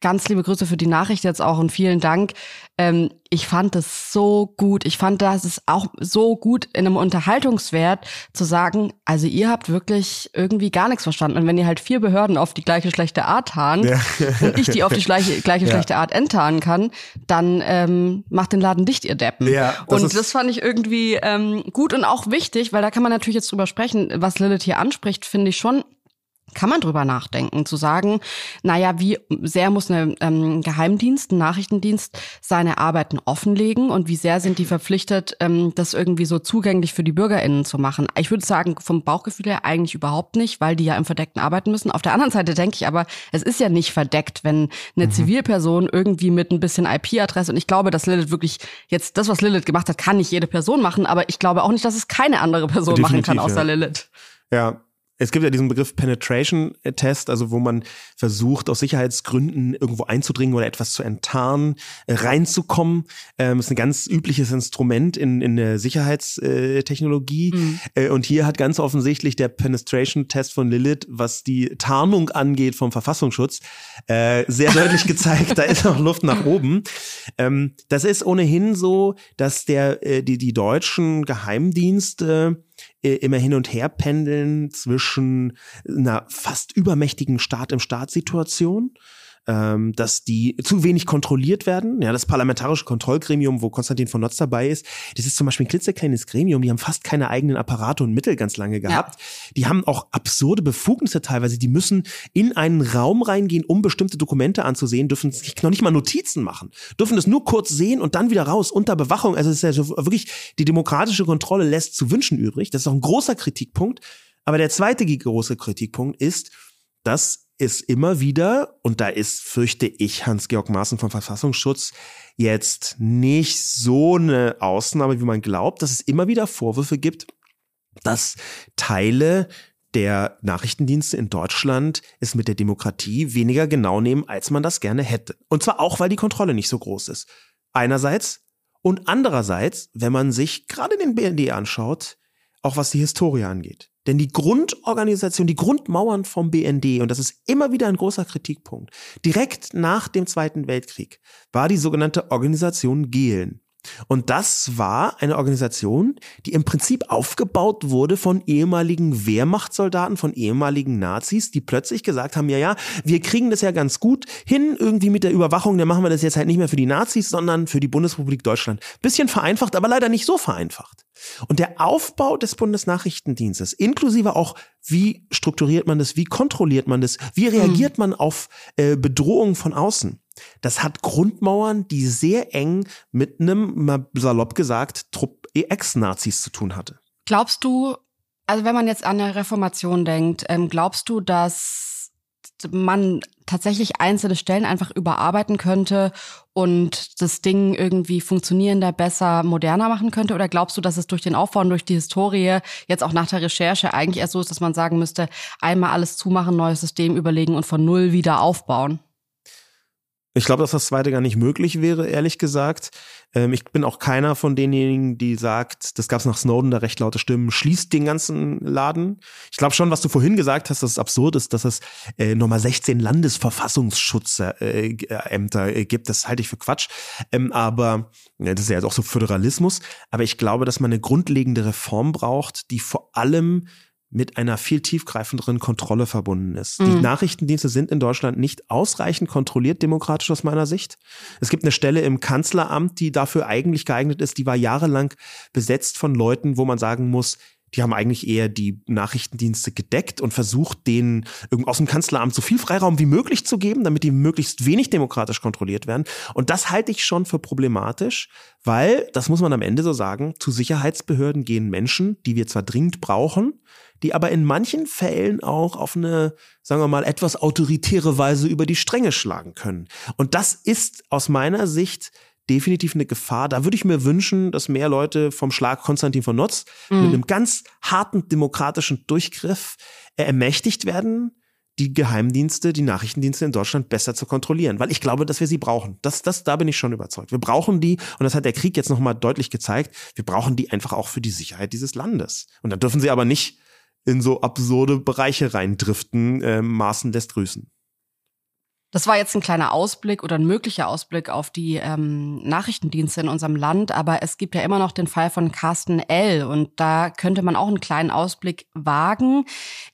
ganz liebe Grüße für die Nachricht jetzt auch und vielen Dank. Ähm, ich fand es so gut. Ich fand das ist auch so gut in einem Unterhaltungswert zu sagen, also ihr habt wirklich irgendwie gar nichts verstanden. Und wenn ihr halt vier Behörden auf die gleiche schlechte Art tarnt ja. und ich die auf die gleiche, <laughs> gleiche ja. schlechte Art enttarnen kann, dann ähm, macht den Laden dicht, ihr Deppen. Ja, das und das fand ich irgendwie ähm, gut und auch wichtig, weil da kann man natürlich jetzt drüber sprechen, was Lilith hier anspricht, finde ich schon kann man drüber nachdenken, zu sagen, naja, wie sehr muss ein ähm, Geheimdienst, ein Nachrichtendienst seine Arbeiten offenlegen und wie sehr sind die verpflichtet, ähm, das irgendwie so zugänglich für die BürgerInnen zu machen. Ich würde sagen, vom Bauchgefühl her eigentlich überhaupt nicht, weil die ja im Verdeckten arbeiten müssen. Auf der anderen Seite denke ich aber, es ist ja nicht verdeckt, wenn eine mhm. Zivilperson irgendwie mit ein bisschen IP-Adresse und ich glaube, dass Lilith wirklich jetzt das, was Lilith gemacht hat, kann nicht jede Person machen, aber ich glaube auch nicht, dass es keine andere Person Definitiv, machen kann außer ja. Lilith. Ja, es gibt ja diesen Begriff Penetration Test, also wo man versucht, aus Sicherheitsgründen irgendwo einzudringen oder etwas zu enttarnen, äh, reinzukommen. Ähm, ist ein ganz übliches Instrument in, in der Sicherheitstechnologie. Mhm. Äh, und hier hat ganz offensichtlich der Penetration Test von Lilith, was die Tarnung angeht vom Verfassungsschutz, äh, sehr deutlich <laughs> gezeigt, da ist noch Luft nach oben. Ähm, das ist ohnehin so, dass der, äh, die, die deutschen Geheimdienste immer hin und her pendeln zwischen einer fast übermächtigen Staat im Staatssituation ähm, dass die zu wenig kontrolliert werden. Ja, das parlamentarische Kontrollgremium, wo Konstantin von Notz dabei ist, das ist zum Beispiel ein klitzekleines Gremium, die haben fast keine eigenen Apparate und Mittel ganz lange gehabt. Ja. Die haben auch absurde Befugnisse teilweise, die müssen in einen Raum reingehen, um bestimmte Dokumente anzusehen, dürfen sich noch nicht mal Notizen machen, dürfen es nur kurz sehen und dann wieder raus unter Bewachung. Also es ist ja so wirklich, die demokratische Kontrolle lässt zu wünschen übrig. Das ist auch ein großer Kritikpunkt. Aber der zweite große Kritikpunkt ist, dass ist immer wieder, und da ist, fürchte ich, Hans-Georg Maaßen vom Verfassungsschutz jetzt nicht so eine Ausnahme, wie man glaubt, dass es immer wieder Vorwürfe gibt, dass Teile der Nachrichtendienste in Deutschland es mit der Demokratie weniger genau nehmen, als man das gerne hätte. Und zwar auch, weil die Kontrolle nicht so groß ist. Einerseits und andererseits, wenn man sich gerade den BND anschaut, auch was die Historie angeht. Denn die Grundorganisation, die Grundmauern vom BND, und das ist immer wieder ein großer Kritikpunkt, direkt nach dem Zweiten Weltkrieg war die sogenannte Organisation Gehlen. Und das war eine Organisation, die im Prinzip aufgebaut wurde von ehemaligen Wehrmachtssoldaten, von ehemaligen Nazis, die plötzlich gesagt haben, ja, ja, wir kriegen das ja ganz gut hin, irgendwie mit der Überwachung, dann machen wir das jetzt halt nicht mehr für die Nazis, sondern für die Bundesrepublik Deutschland. Bisschen vereinfacht, aber leider nicht so vereinfacht. Und der Aufbau des Bundesnachrichtendienstes, inklusive auch, wie strukturiert man das, wie kontrolliert man das, wie reagiert mhm. man auf äh, Bedrohungen von außen, das hat Grundmauern, die sehr eng mit einem, mal salopp gesagt, Trupp Ex-Nazis zu tun hatte. Glaubst du, also wenn man jetzt an eine Reformation denkt, ähm, glaubst du, dass man tatsächlich einzelne Stellen einfach überarbeiten könnte und das Ding irgendwie funktionierender, besser, moderner machen könnte? Oder glaubst du, dass es durch den Aufbau und durch die Historie jetzt auch nach der Recherche eigentlich erst so ist, dass man sagen müsste, einmal alles zumachen, neues System überlegen und von Null wieder aufbauen? Ich glaube, dass das zweite gar nicht möglich wäre, ehrlich gesagt. Ähm, ich bin auch keiner von denjenigen, die sagt, das gab es nach Snowden, da recht laute Stimmen, schließt den ganzen Laden. Ich glaube schon, was du vorhin gesagt hast, dass es absurd ist, dass es äh, nochmal 16 Landesverfassungsschutzämter äh, äh, gibt. Das halte ich für Quatsch. Ähm, aber ja, das ist ja auch so Föderalismus. Aber ich glaube, dass man eine grundlegende Reform braucht, die vor allem mit einer viel tiefgreifenderen Kontrolle verbunden ist. Mhm. Die Nachrichtendienste sind in Deutschland nicht ausreichend kontrolliert demokratisch aus meiner Sicht. Es gibt eine Stelle im Kanzleramt, die dafür eigentlich geeignet ist, die war jahrelang besetzt von Leuten, wo man sagen muss, die haben eigentlich eher die Nachrichtendienste gedeckt und versucht, denen aus dem Kanzleramt so viel Freiraum wie möglich zu geben, damit die möglichst wenig demokratisch kontrolliert werden. Und das halte ich schon für problematisch, weil, das muss man am Ende so sagen, zu Sicherheitsbehörden gehen Menschen, die wir zwar dringend brauchen, die aber in manchen Fällen auch auf eine, sagen wir mal, etwas autoritäre Weise über die Stränge schlagen können. Und das ist aus meiner Sicht definitiv eine Gefahr. Da würde ich mir wünschen, dass mehr Leute vom Schlag Konstantin von Notz mhm. mit einem ganz harten demokratischen Durchgriff ermächtigt werden, die Geheimdienste, die Nachrichtendienste in Deutschland besser zu kontrollieren, weil ich glaube, dass wir sie brauchen. Das, das, da bin ich schon überzeugt. Wir brauchen die, und das hat der Krieg jetzt nochmal deutlich gezeigt, wir brauchen die einfach auch für die Sicherheit dieses Landes. Und da dürfen sie aber nicht in so absurde Bereiche reindriften, äh, Maßen lässt grüßen. Das war jetzt ein kleiner Ausblick oder ein möglicher Ausblick auf die ähm, Nachrichtendienste in unserem Land, aber es gibt ja immer noch den Fall von Carsten L. und da könnte man auch einen kleinen Ausblick wagen.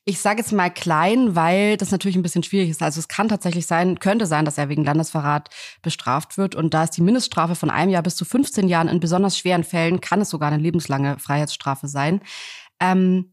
Ich sage jetzt mal klein, weil das natürlich ein bisschen schwierig ist. Also es kann tatsächlich sein, könnte sein, dass er wegen Landesverrat bestraft wird und da ist die Mindeststrafe von einem Jahr bis zu 15 Jahren in besonders schweren Fällen kann es sogar eine lebenslange Freiheitsstrafe sein. Ähm,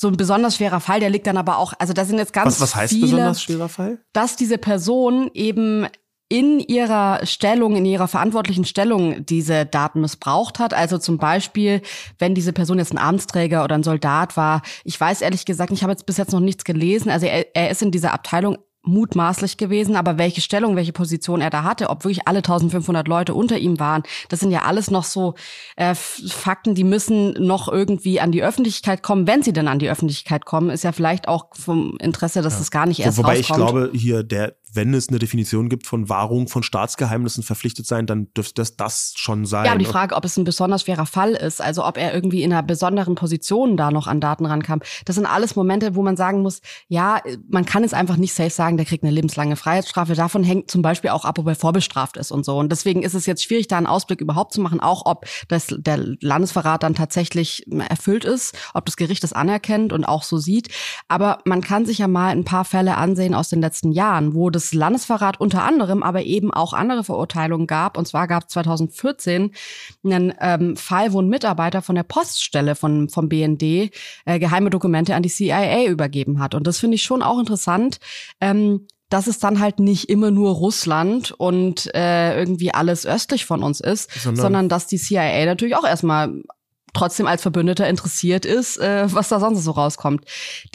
so ein besonders schwerer Fall, der liegt dann aber auch, also da sind jetzt ganz was, was heißt viele, besonders schwerer Fall? Dass diese Person eben in ihrer Stellung, in ihrer verantwortlichen Stellung diese Daten missbraucht hat. Also zum Beispiel, wenn diese Person jetzt ein Amtsträger oder ein Soldat war. Ich weiß ehrlich gesagt, ich habe jetzt bis jetzt noch nichts gelesen. Also er, er ist in dieser Abteilung mutmaßlich gewesen, aber welche Stellung, welche Position er da hatte, ob wirklich alle 1500 Leute unter ihm waren, das sind ja alles noch so äh, Fakten, die müssen noch irgendwie an die Öffentlichkeit kommen. Wenn sie denn an die Öffentlichkeit kommen, ist ja vielleicht auch vom Interesse, dass ja. das gar nicht erst Wobei rauskommt. ich glaube, hier der wenn es eine Definition gibt von Wahrung von Staatsgeheimnissen verpflichtet sein, dann dürfte das das schon sein. Ja, aber die Frage, ob es ein besonders schwerer Fall ist, also ob er irgendwie in einer besonderen Position da noch an Daten rankam, das sind alles Momente, wo man sagen muss, ja, man kann es einfach nicht safe sagen, der kriegt eine lebenslange Freiheitsstrafe. Davon hängt zum Beispiel auch ab, ob er vorbestraft ist und so. Und deswegen ist es jetzt schwierig, da einen Ausblick überhaupt zu machen, auch ob das, der Landesverrat dann tatsächlich erfüllt ist, ob das Gericht das anerkennt und auch so sieht. Aber man kann sich ja mal ein paar Fälle ansehen aus den letzten Jahren, wo das des Landesverrat unter anderem, aber eben auch andere Verurteilungen gab. Und zwar gab es 2014 einen ähm, Fall, wo ein Mitarbeiter von der Poststelle von, vom BND äh, geheime Dokumente an die CIA übergeben hat. Und das finde ich schon auch interessant. Ähm, dass es dann halt nicht immer nur Russland und äh, irgendwie alles östlich von uns ist, sondern, sondern dass die CIA natürlich auch erstmal trotzdem als Verbündeter interessiert ist, äh, was da sonst so rauskommt.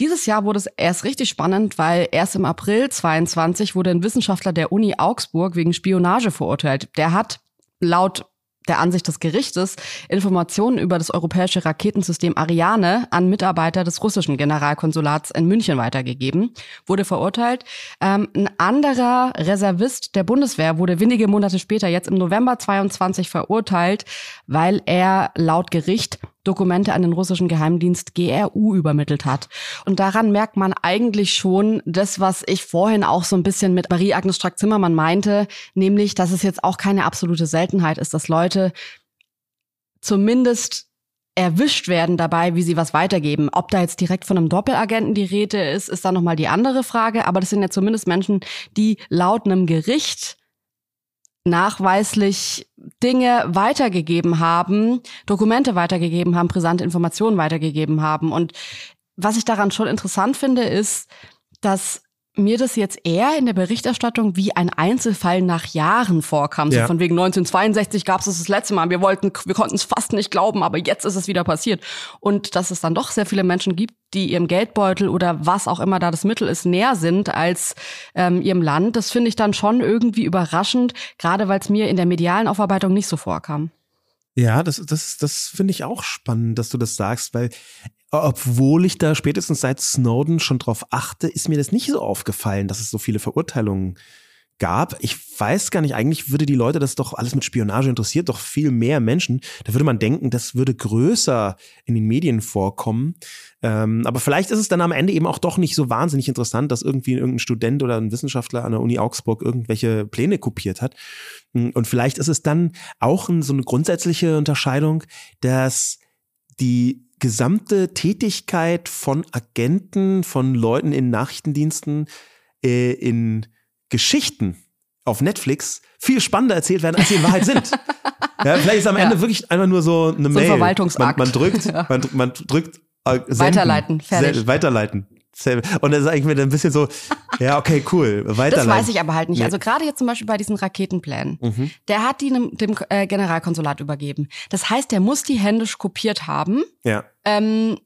Dieses Jahr wurde es erst richtig spannend, weil erst im April 22 wurde ein Wissenschaftler der Uni Augsburg wegen Spionage verurteilt. Der hat laut der Ansicht des Gerichtes Informationen über das europäische Raketensystem Ariane an Mitarbeiter des russischen Generalkonsulats in München weitergegeben, wurde verurteilt. Ähm, ein anderer Reservist der Bundeswehr wurde wenige Monate später, jetzt im November 22, verurteilt, weil er laut Gericht Dokumente an den russischen Geheimdienst GRU übermittelt hat. Und daran merkt man eigentlich schon das, was ich vorhin auch so ein bisschen mit Marie-Agnes Strack-Zimmermann meinte, nämlich, dass es jetzt auch keine absolute Seltenheit ist, dass Leute zumindest erwischt werden dabei, wie sie was weitergeben. Ob da jetzt direkt von einem Doppelagenten die Rede ist, ist dann nochmal die andere Frage. Aber das sind ja zumindest Menschen, die laut einem Gericht nachweislich Dinge weitergegeben haben, Dokumente weitergegeben haben, brisante Informationen weitergegeben haben. Und was ich daran schon interessant finde, ist, dass mir das jetzt eher in der Berichterstattung wie ein Einzelfall nach Jahren vorkam. Ja. So von wegen 1962 gab es es das letzte Mal. Wir wollten, wir konnten es fast nicht glauben, aber jetzt ist es wieder passiert. Und dass es dann doch sehr viele Menschen gibt, die ihrem Geldbeutel oder was auch immer da das Mittel ist, näher sind als ähm, ihrem Land. Das finde ich dann schon irgendwie überraschend, gerade weil es mir in der medialen Aufarbeitung nicht so vorkam. Ja, das, das, das finde ich auch spannend, dass du das sagst, weil obwohl ich da spätestens seit Snowden schon drauf achte, ist mir das nicht so aufgefallen, dass es so viele Verurteilungen gab. Ich weiß gar nicht, eigentlich würde die Leute das doch alles mit Spionage interessiert, doch viel mehr Menschen. Da würde man denken, das würde größer in den Medien vorkommen. Ähm, aber vielleicht ist es dann am Ende eben auch doch nicht so wahnsinnig interessant, dass irgendwie irgendein Student oder ein Wissenschaftler an der Uni Augsburg irgendwelche Pläne kopiert hat. Und vielleicht ist es dann auch so eine grundsätzliche Unterscheidung, dass die gesamte Tätigkeit von Agenten, von Leuten in Nachrichtendiensten, äh, in Geschichten auf Netflix viel spannender erzählt werden, als sie in Wahrheit sind. <laughs> ja, vielleicht ist am Ende wirklich einfach nur so eine so Mail. Ein Verwaltungsakt. Man, man drückt, ja. man, man, drückt äh, senden, weiterleiten, fertig. Weiterleiten. Und dann sage ich mir dann ein bisschen so, ja, okay, cool, weiter. Das weiß ich aber halt nicht. Also gerade jetzt zum Beispiel bei diesen Raketenplänen, mhm. der hat die dem, dem äh, Generalkonsulat übergeben. Das heißt, der muss die händisch kopiert haben. Ja. Ähm,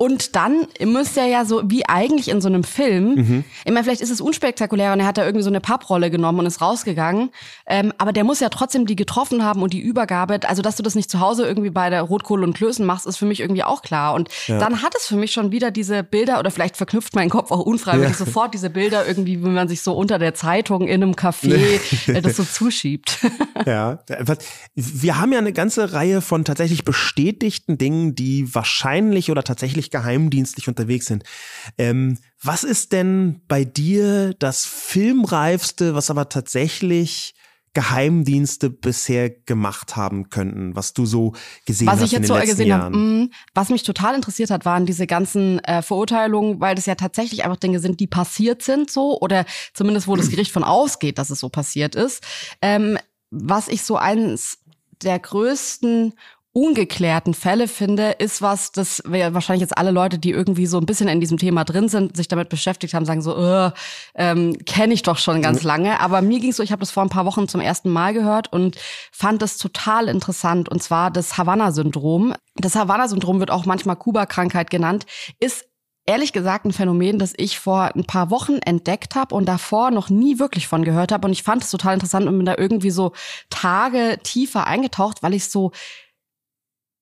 und dann müsste er ja so, wie eigentlich in so einem Film, mhm. ich meine, vielleicht ist es unspektakulär und er hat da irgendwie so eine Papprolle genommen und ist rausgegangen, ähm, aber der muss ja trotzdem die getroffen haben und die Übergabe, also dass du das nicht zu Hause irgendwie bei der Rotkohle und Klößen machst, ist für mich irgendwie auch klar. Und ja. dann hat es für mich schon wieder diese Bilder, oder vielleicht verknüpft mein Kopf auch unfreiwillig ja. sofort diese Bilder irgendwie, wie man sich so unter der Zeitung in einem Café äh, das so zuschiebt. <laughs> ja, wir haben ja eine ganze Reihe von tatsächlich bestätigten Dingen, die wahrscheinlich oder tatsächlich wirklich geheimdienstlich unterwegs sind. Ähm, was ist denn bei dir das filmreifste, was aber tatsächlich Geheimdienste bisher gemacht haben könnten, was du so gesehen was hast ich jetzt in den so gesehen. Habe, was mich total interessiert hat, waren diese ganzen äh, Verurteilungen, weil das ja tatsächlich einfach Dinge sind, die passiert sind so oder zumindest wo das <clears throat> Gericht von ausgeht, dass es so passiert ist. Ähm, was ich so eins der größten ungeklärten Fälle finde, ist was, das wir wahrscheinlich jetzt alle Leute, die irgendwie so ein bisschen in diesem Thema drin sind, sich damit beschäftigt haben, sagen so, äh, ähm, kenne ich doch schon ganz lange. Aber mir ging so, ich habe das vor ein paar Wochen zum ersten Mal gehört und fand das total interessant. Und zwar das Havanna-Syndrom. Das Havanna-Syndrom wird auch manchmal Kuba-Krankheit genannt, ist ehrlich gesagt ein Phänomen, das ich vor ein paar Wochen entdeckt habe und davor noch nie wirklich von gehört habe. Und ich fand es total interessant und bin da irgendwie so Tage tiefer eingetaucht, weil ich so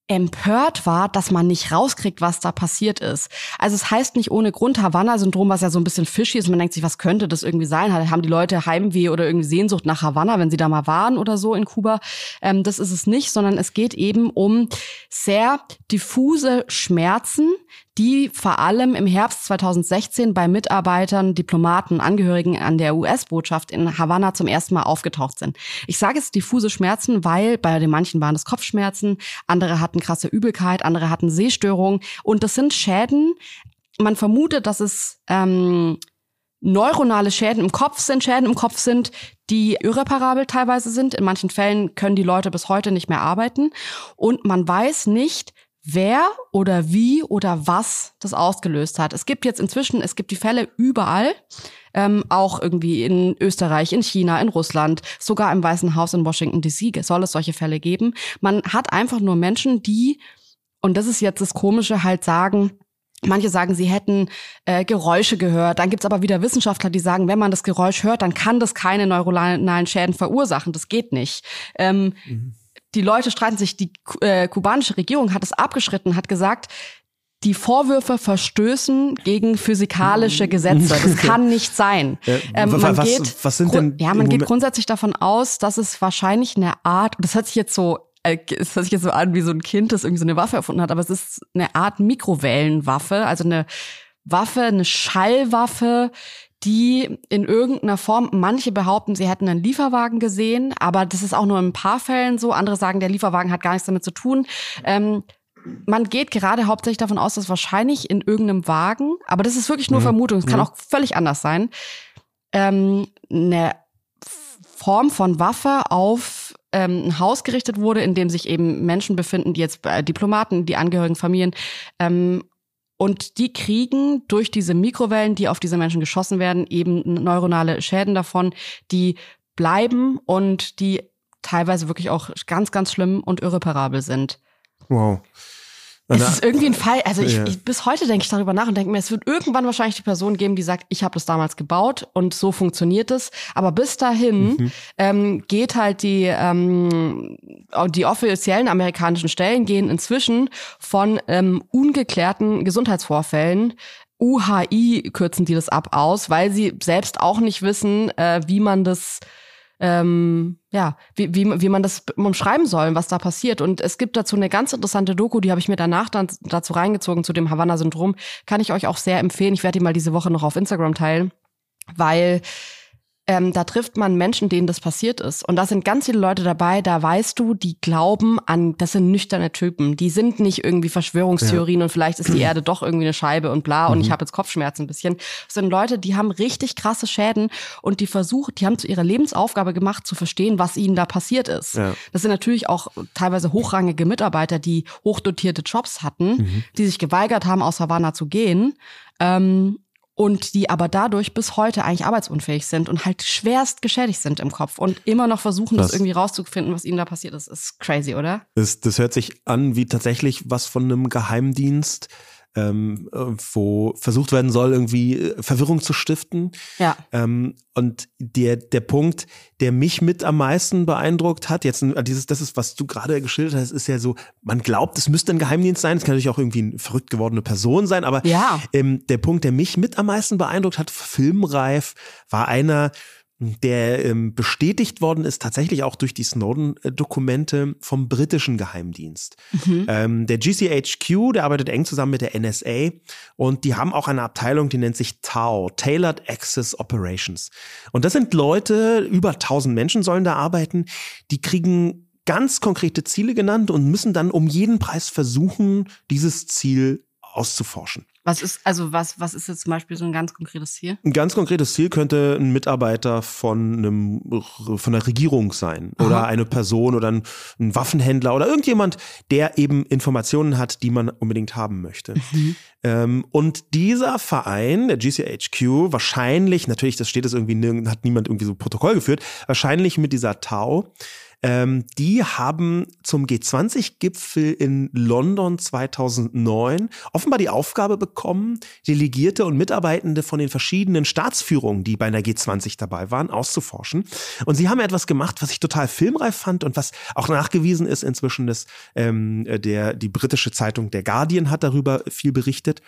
empört war, dass man nicht rauskriegt, was da passiert ist. Also es heißt nicht ohne Grund Havanna-Syndrom, was ja so ein bisschen fishy ist. Man denkt sich, was könnte das irgendwie sein? Haben die Leute Heimweh oder irgendwie Sehnsucht nach Havanna, wenn sie da mal waren oder so in Kuba? Ähm, das ist es nicht, sondern es geht eben um sehr diffuse Schmerzen, die vor allem im Herbst 2016 bei Mitarbeitern, Diplomaten, Angehörigen an der US-Botschaft in Havanna zum ersten Mal aufgetaucht sind. Ich sage jetzt diffuse Schmerzen, weil bei den manchen waren es Kopfschmerzen, andere hatten krasse Übelkeit, andere hatten Sehstörungen und das sind Schäden. Man vermutet, dass es ähm, neuronale Schäden im Kopf sind, Schäden im Kopf sind, die irreparabel teilweise sind. In manchen Fällen können die Leute bis heute nicht mehr arbeiten. Und man weiß nicht, wer oder wie oder was das ausgelöst hat. Es gibt jetzt inzwischen, es gibt die Fälle überall, ähm, auch irgendwie in Österreich, in China, in Russland, sogar im Weißen Haus in Washington DC soll es solche Fälle geben. Man hat einfach nur Menschen, die, und das ist jetzt das Komische, halt sagen, Manche sagen, sie hätten äh, Geräusche gehört. Dann gibt's aber wieder Wissenschaftler, die sagen, wenn man das Geräusch hört, dann kann das keine neuronalen Schäden verursachen. Das geht nicht. Ähm, mhm. Die Leute streiten sich. Die äh, kubanische Regierung hat es abgeschritten, hat gesagt, die Vorwürfe verstößen gegen physikalische mhm. Gesetze. Das <laughs> kann nicht sein. Ja, ähm, man was, geht, was sind denn ja, man geht grundsätzlich davon aus, dass es wahrscheinlich eine Art, das hört sich jetzt so äh, es hört sich jetzt so an wie so ein Kind, das irgendwie so eine Waffe erfunden hat, aber es ist eine Art Mikrowellenwaffe, also eine Waffe, eine Schallwaffe, die in irgendeiner Form, manche behaupten, sie hätten einen Lieferwagen gesehen, aber das ist auch nur in ein paar Fällen so. Andere sagen, der Lieferwagen hat gar nichts damit zu tun. Ähm, man geht gerade hauptsächlich davon aus, dass wahrscheinlich in irgendeinem Wagen, aber das ist wirklich nur mhm. Vermutung, es kann mhm. auch völlig anders sein, ähm, eine Form von Waffe auf ähm, ein Haus gerichtet wurde, in dem sich eben Menschen befinden, die jetzt äh, Diplomaten, die Angehörigen, Familien ähm, und die kriegen durch diese Mikrowellen, die auf diese Menschen geschossen werden, eben neuronale Schäden davon, die bleiben und die teilweise wirklich auch ganz, ganz schlimm und irreparabel sind. Wow. Es ist irgendwie ein Fall, also ich, ja. ich bis heute denke ich darüber nach und denke mir, es wird irgendwann wahrscheinlich die Person geben, die sagt, ich habe das damals gebaut und so funktioniert es. Aber bis dahin mhm. ähm, geht halt die ähm, die offiziellen amerikanischen Stellen gehen inzwischen von ähm, ungeklärten Gesundheitsvorfällen UHI kürzen die das ab aus, weil sie selbst auch nicht wissen, äh, wie man das ähm, ja, wie, wie, wie man das umschreiben soll, was da passiert. Und es gibt dazu eine ganz interessante Doku, die habe ich mir danach dann dazu reingezogen, zu dem Havanna-Syndrom. Kann ich euch auch sehr empfehlen. Ich werde die mal diese Woche noch auf Instagram teilen, weil ähm, da trifft man Menschen, denen das passiert ist. Und da sind ganz viele Leute dabei, da weißt du, die glauben an, das sind nüchterne Typen. Die sind nicht irgendwie Verschwörungstheorien ja. und vielleicht ist die Erde doch irgendwie eine Scheibe und bla und mhm. ich habe jetzt Kopfschmerzen ein bisschen. Das sind Leute, die haben richtig krasse Schäden und die versuchen, die haben zu ihrer Lebensaufgabe gemacht, zu verstehen, was ihnen da passiert ist. Ja. Das sind natürlich auch teilweise hochrangige Mitarbeiter, die hochdotierte Jobs hatten, mhm. die sich geweigert haben, aus Havanna zu gehen. Ähm, und die aber dadurch bis heute eigentlich arbeitsunfähig sind und halt schwerst geschädigt sind im Kopf und immer noch versuchen, das, das irgendwie rauszufinden, was ihnen da passiert ist. Ist crazy, oder? Das, das hört sich an wie tatsächlich was von einem Geheimdienst ähm, wo versucht werden soll, irgendwie äh, Verwirrung zu stiften. Ja. Ähm, und der, der Punkt, der mich mit am meisten beeindruckt hat, jetzt dieses, das ist, was du gerade geschildert hast, ist ja so, man glaubt, es müsste ein Geheimdienst sein, es kann natürlich auch irgendwie eine verrückt gewordene Person sein, aber ja. ähm, der Punkt, der mich mit am meisten beeindruckt hat, filmreif, war einer, der ähm, bestätigt worden ist, tatsächlich auch durch die Snowden-Dokumente vom britischen Geheimdienst. Mhm. Ähm, der GCHQ, der arbeitet eng zusammen mit der NSA und die haben auch eine Abteilung, die nennt sich TAO, Tailored Access Operations. Und das sind Leute, über 1000 Menschen sollen da arbeiten, die kriegen ganz konkrete Ziele genannt und müssen dann um jeden Preis versuchen, dieses Ziel auszuforschen. Was ist, also was, was ist jetzt zum Beispiel so ein ganz konkretes Ziel? Ein ganz konkretes Ziel könnte ein Mitarbeiter von einem, von der Regierung sein Aha. oder eine Person oder ein, ein, Waffenhändler oder irgendjemand, der eben Informationen hat, die man unbedingt haben möchte. Mhm. Ähm, und dieser Verein, der GCHQ, wahrscheinlich, natürlich, das steht es irgendwie, hat niemand irgendwie so Protokoll geführt, wahrscheinlich mit dieser Tau, ähm, die haben zum G20-Gipfel in London 2009 offenbar die Aufgabe bekommen, Delegierte und Mitarbeitende von den verschiedenen Staatsführungen, die bei einer G20 dabei waren, auszuforschen. Und sie haben etwas gemacht, was ich total filmreif fand und was auch nachgewiesen ist inzwischen, dass ähm, der, die britische Zeitung Der Guardian hat darüber viel berichtet.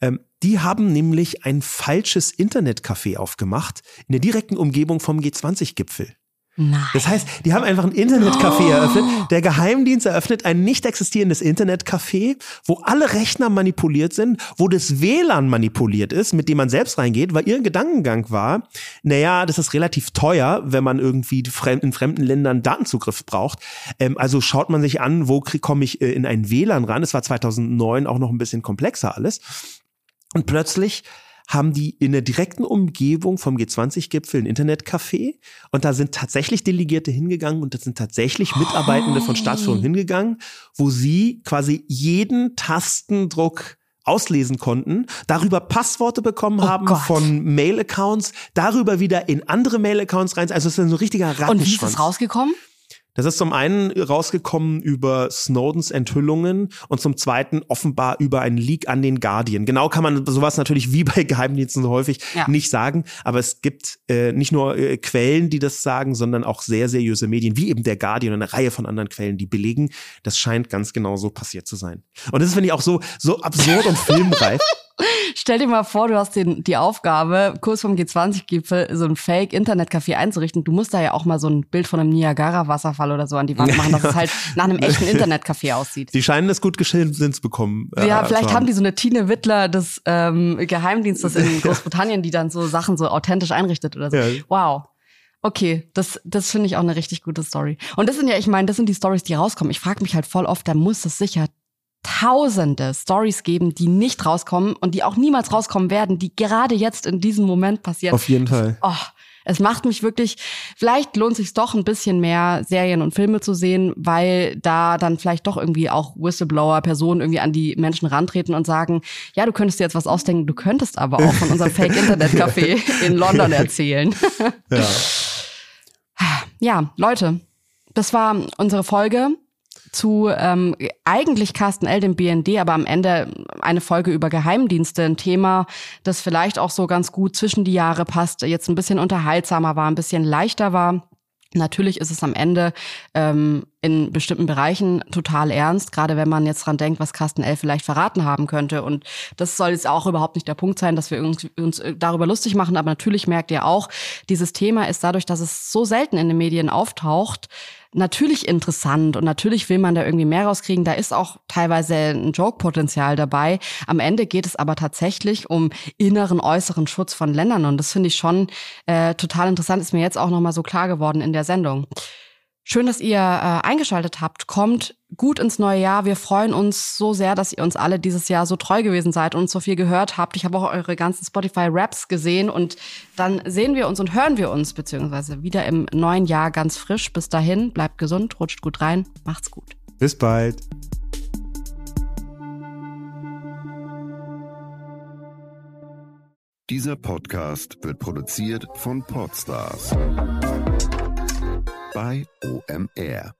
Ähm, die haben nämlich ein falsches Internetcafé aufgemacht in der direkten Umgebung vom G20-Gipfel. Nein. Das heißt, die haben einfach ein Internetcafé oh. eröffnet. Der Geheimdienst eröffnet ein nicht existierendes Internetcafé, wo alle Rechner manipuliert sind, wo das WLAN manipuliert ist, mit dem man selbst reingeht, weil ihr Gedankengang war, naja, das ist relativ teuer, wenn man irgendwie in fremden Ländern Datenzugriff braucht. Ähm, also schaut man sich an, wo komme ich äh, in ein WLAN ran. Das war 2009 auch noch ein bisschen komplexer alles. Und plötzlich haben die in der direkten Umgebung vom G20-Gipfel ein Internetcafé und da sind tatsächlich Delegierte hingegangen und da sind tatsächlich Mitarbeitende von Staatsführung hingegangen, wo sie quasi jeden Tastendruck auslesen konnten, darüber Passworte bekommen oh haben Gott. von Mail-Accounts, darüber wieder in andere Mail-Accounts rein. Also es ist ein so richtiger Rattenschwanz. Und wie ist das rausgekommen? Das ist zum einen rausgekommen über Snowdens Enthüllungen und zum zweiten offenbar über einen Leak an den Guardian. Genau kann man sowas natürlich wie bei Geheimdiensten so häufig ja. nicht sagen, aber es gibt äh, nicht nur äh, Quellen, die das sagen, sondern auch sehr seriöse Medien, wie eben der Guardian und eine Reihe von anderen Quellen, die belegen, das scheint ganz genau so passiert zu sein. Und das finde ich auch so, so absurd und filmreif. <laughs> Stell dir mal vor, du hast den, die Aufgabe, kurz vom G20-Gipfel so ein Fake-Internetcafé einzurichten. Du musst da ja auch mal so ein Bild von einem Niagara-Wasserfall oder so an die Wand <laughs> machen, dass es halt nach einem echten Internetcafé aussieht. Die scheinen es gut geschildert bekommen. Äh, ja, vielleicht haben. haben die so eine Tine Wittler des ähm, Geheimdienstes in <laughs> Großbritannien, die dann so Sachen so authentisch einrichtet oder so. Ja. Wow. Okay, das, das finde ich auch eine richtig gute Story. Und das sind ja, ich meine, das sind die Stories, die rauskommen. Ich frage mich halt voll oft, da muss es sicher tausende Stories geben, die nicht rauskommen und die auch niemals rauskommen werden, die gerade jetzt in diesem Moment passieren. Auf jeden Fall. Oh, es macht mich wirklich, vielleicht lohnt sich doch ein bisschen mehr Serien und Filme zu sehen, weil da dann vielleicht doch irgendwie auch Whistleblower, Personen irgendwie an die Menschen rantreten und sagen, ja, du könntest dir jetzt was ausdenken, du könntest aber auch von unserem <laughs> Fake-Internet-Café in London erzählen. ja. ja, Leute, das war unsere Folge zu ähm, eigentlich Carsten L., dem BND, aber am Ende eine Folge über Geheimdienste, ein Thema, das vielleicht auch so ganz gut zwischen die Jahre passt, jetzt ein bisschen unterhaltsamer war, ein bisschen leichter war. Natürlich ist es am Ende ähm, in bestimmten Bereichen total ernst, gerade wenn man jetzt dran denkt, was Carsten L. vielleicht verraten haben könnte. Und das soll jetzt auch überhaupt nicht der Punkt sein, dass wir uns, darüber lustig machen. Aber natürlich merkt ihr auch, dieses Thema ist dadurch, dass es so selten in den Medien auftaucht, natürlich interessant und natürlich will man da irgendwie mehr rauskriegen. Da ist auch teilweise ein Joke-Potenzial dabei. Am Ende geht es aber tatsächlich um inneren, äußeren Schutz von Ländern und das finde ich schon äh, total interessant. Ist mir jetzt auch nochmal so klar geworden in der Sendung. Schön, dass ihr äh, eingeschaltet habt. Kommt gut ins neue Jahr. Wir freuen uns so sehr, dass ihr uns alle dieses Jahr so treu gewesen seid und so viel gehört habt. Ich habe auch eure ganzen Spotify-Raps gesehen und dann sehen wir uns und hören wir uns beziehungsweise wieder im neuen Jahr ganz frisch. Bis dahin, bleibt gesund, rutscht gut rein, macht's gut. Bis bald. Dieser Podcast wird produziert von Podstars bei OMR.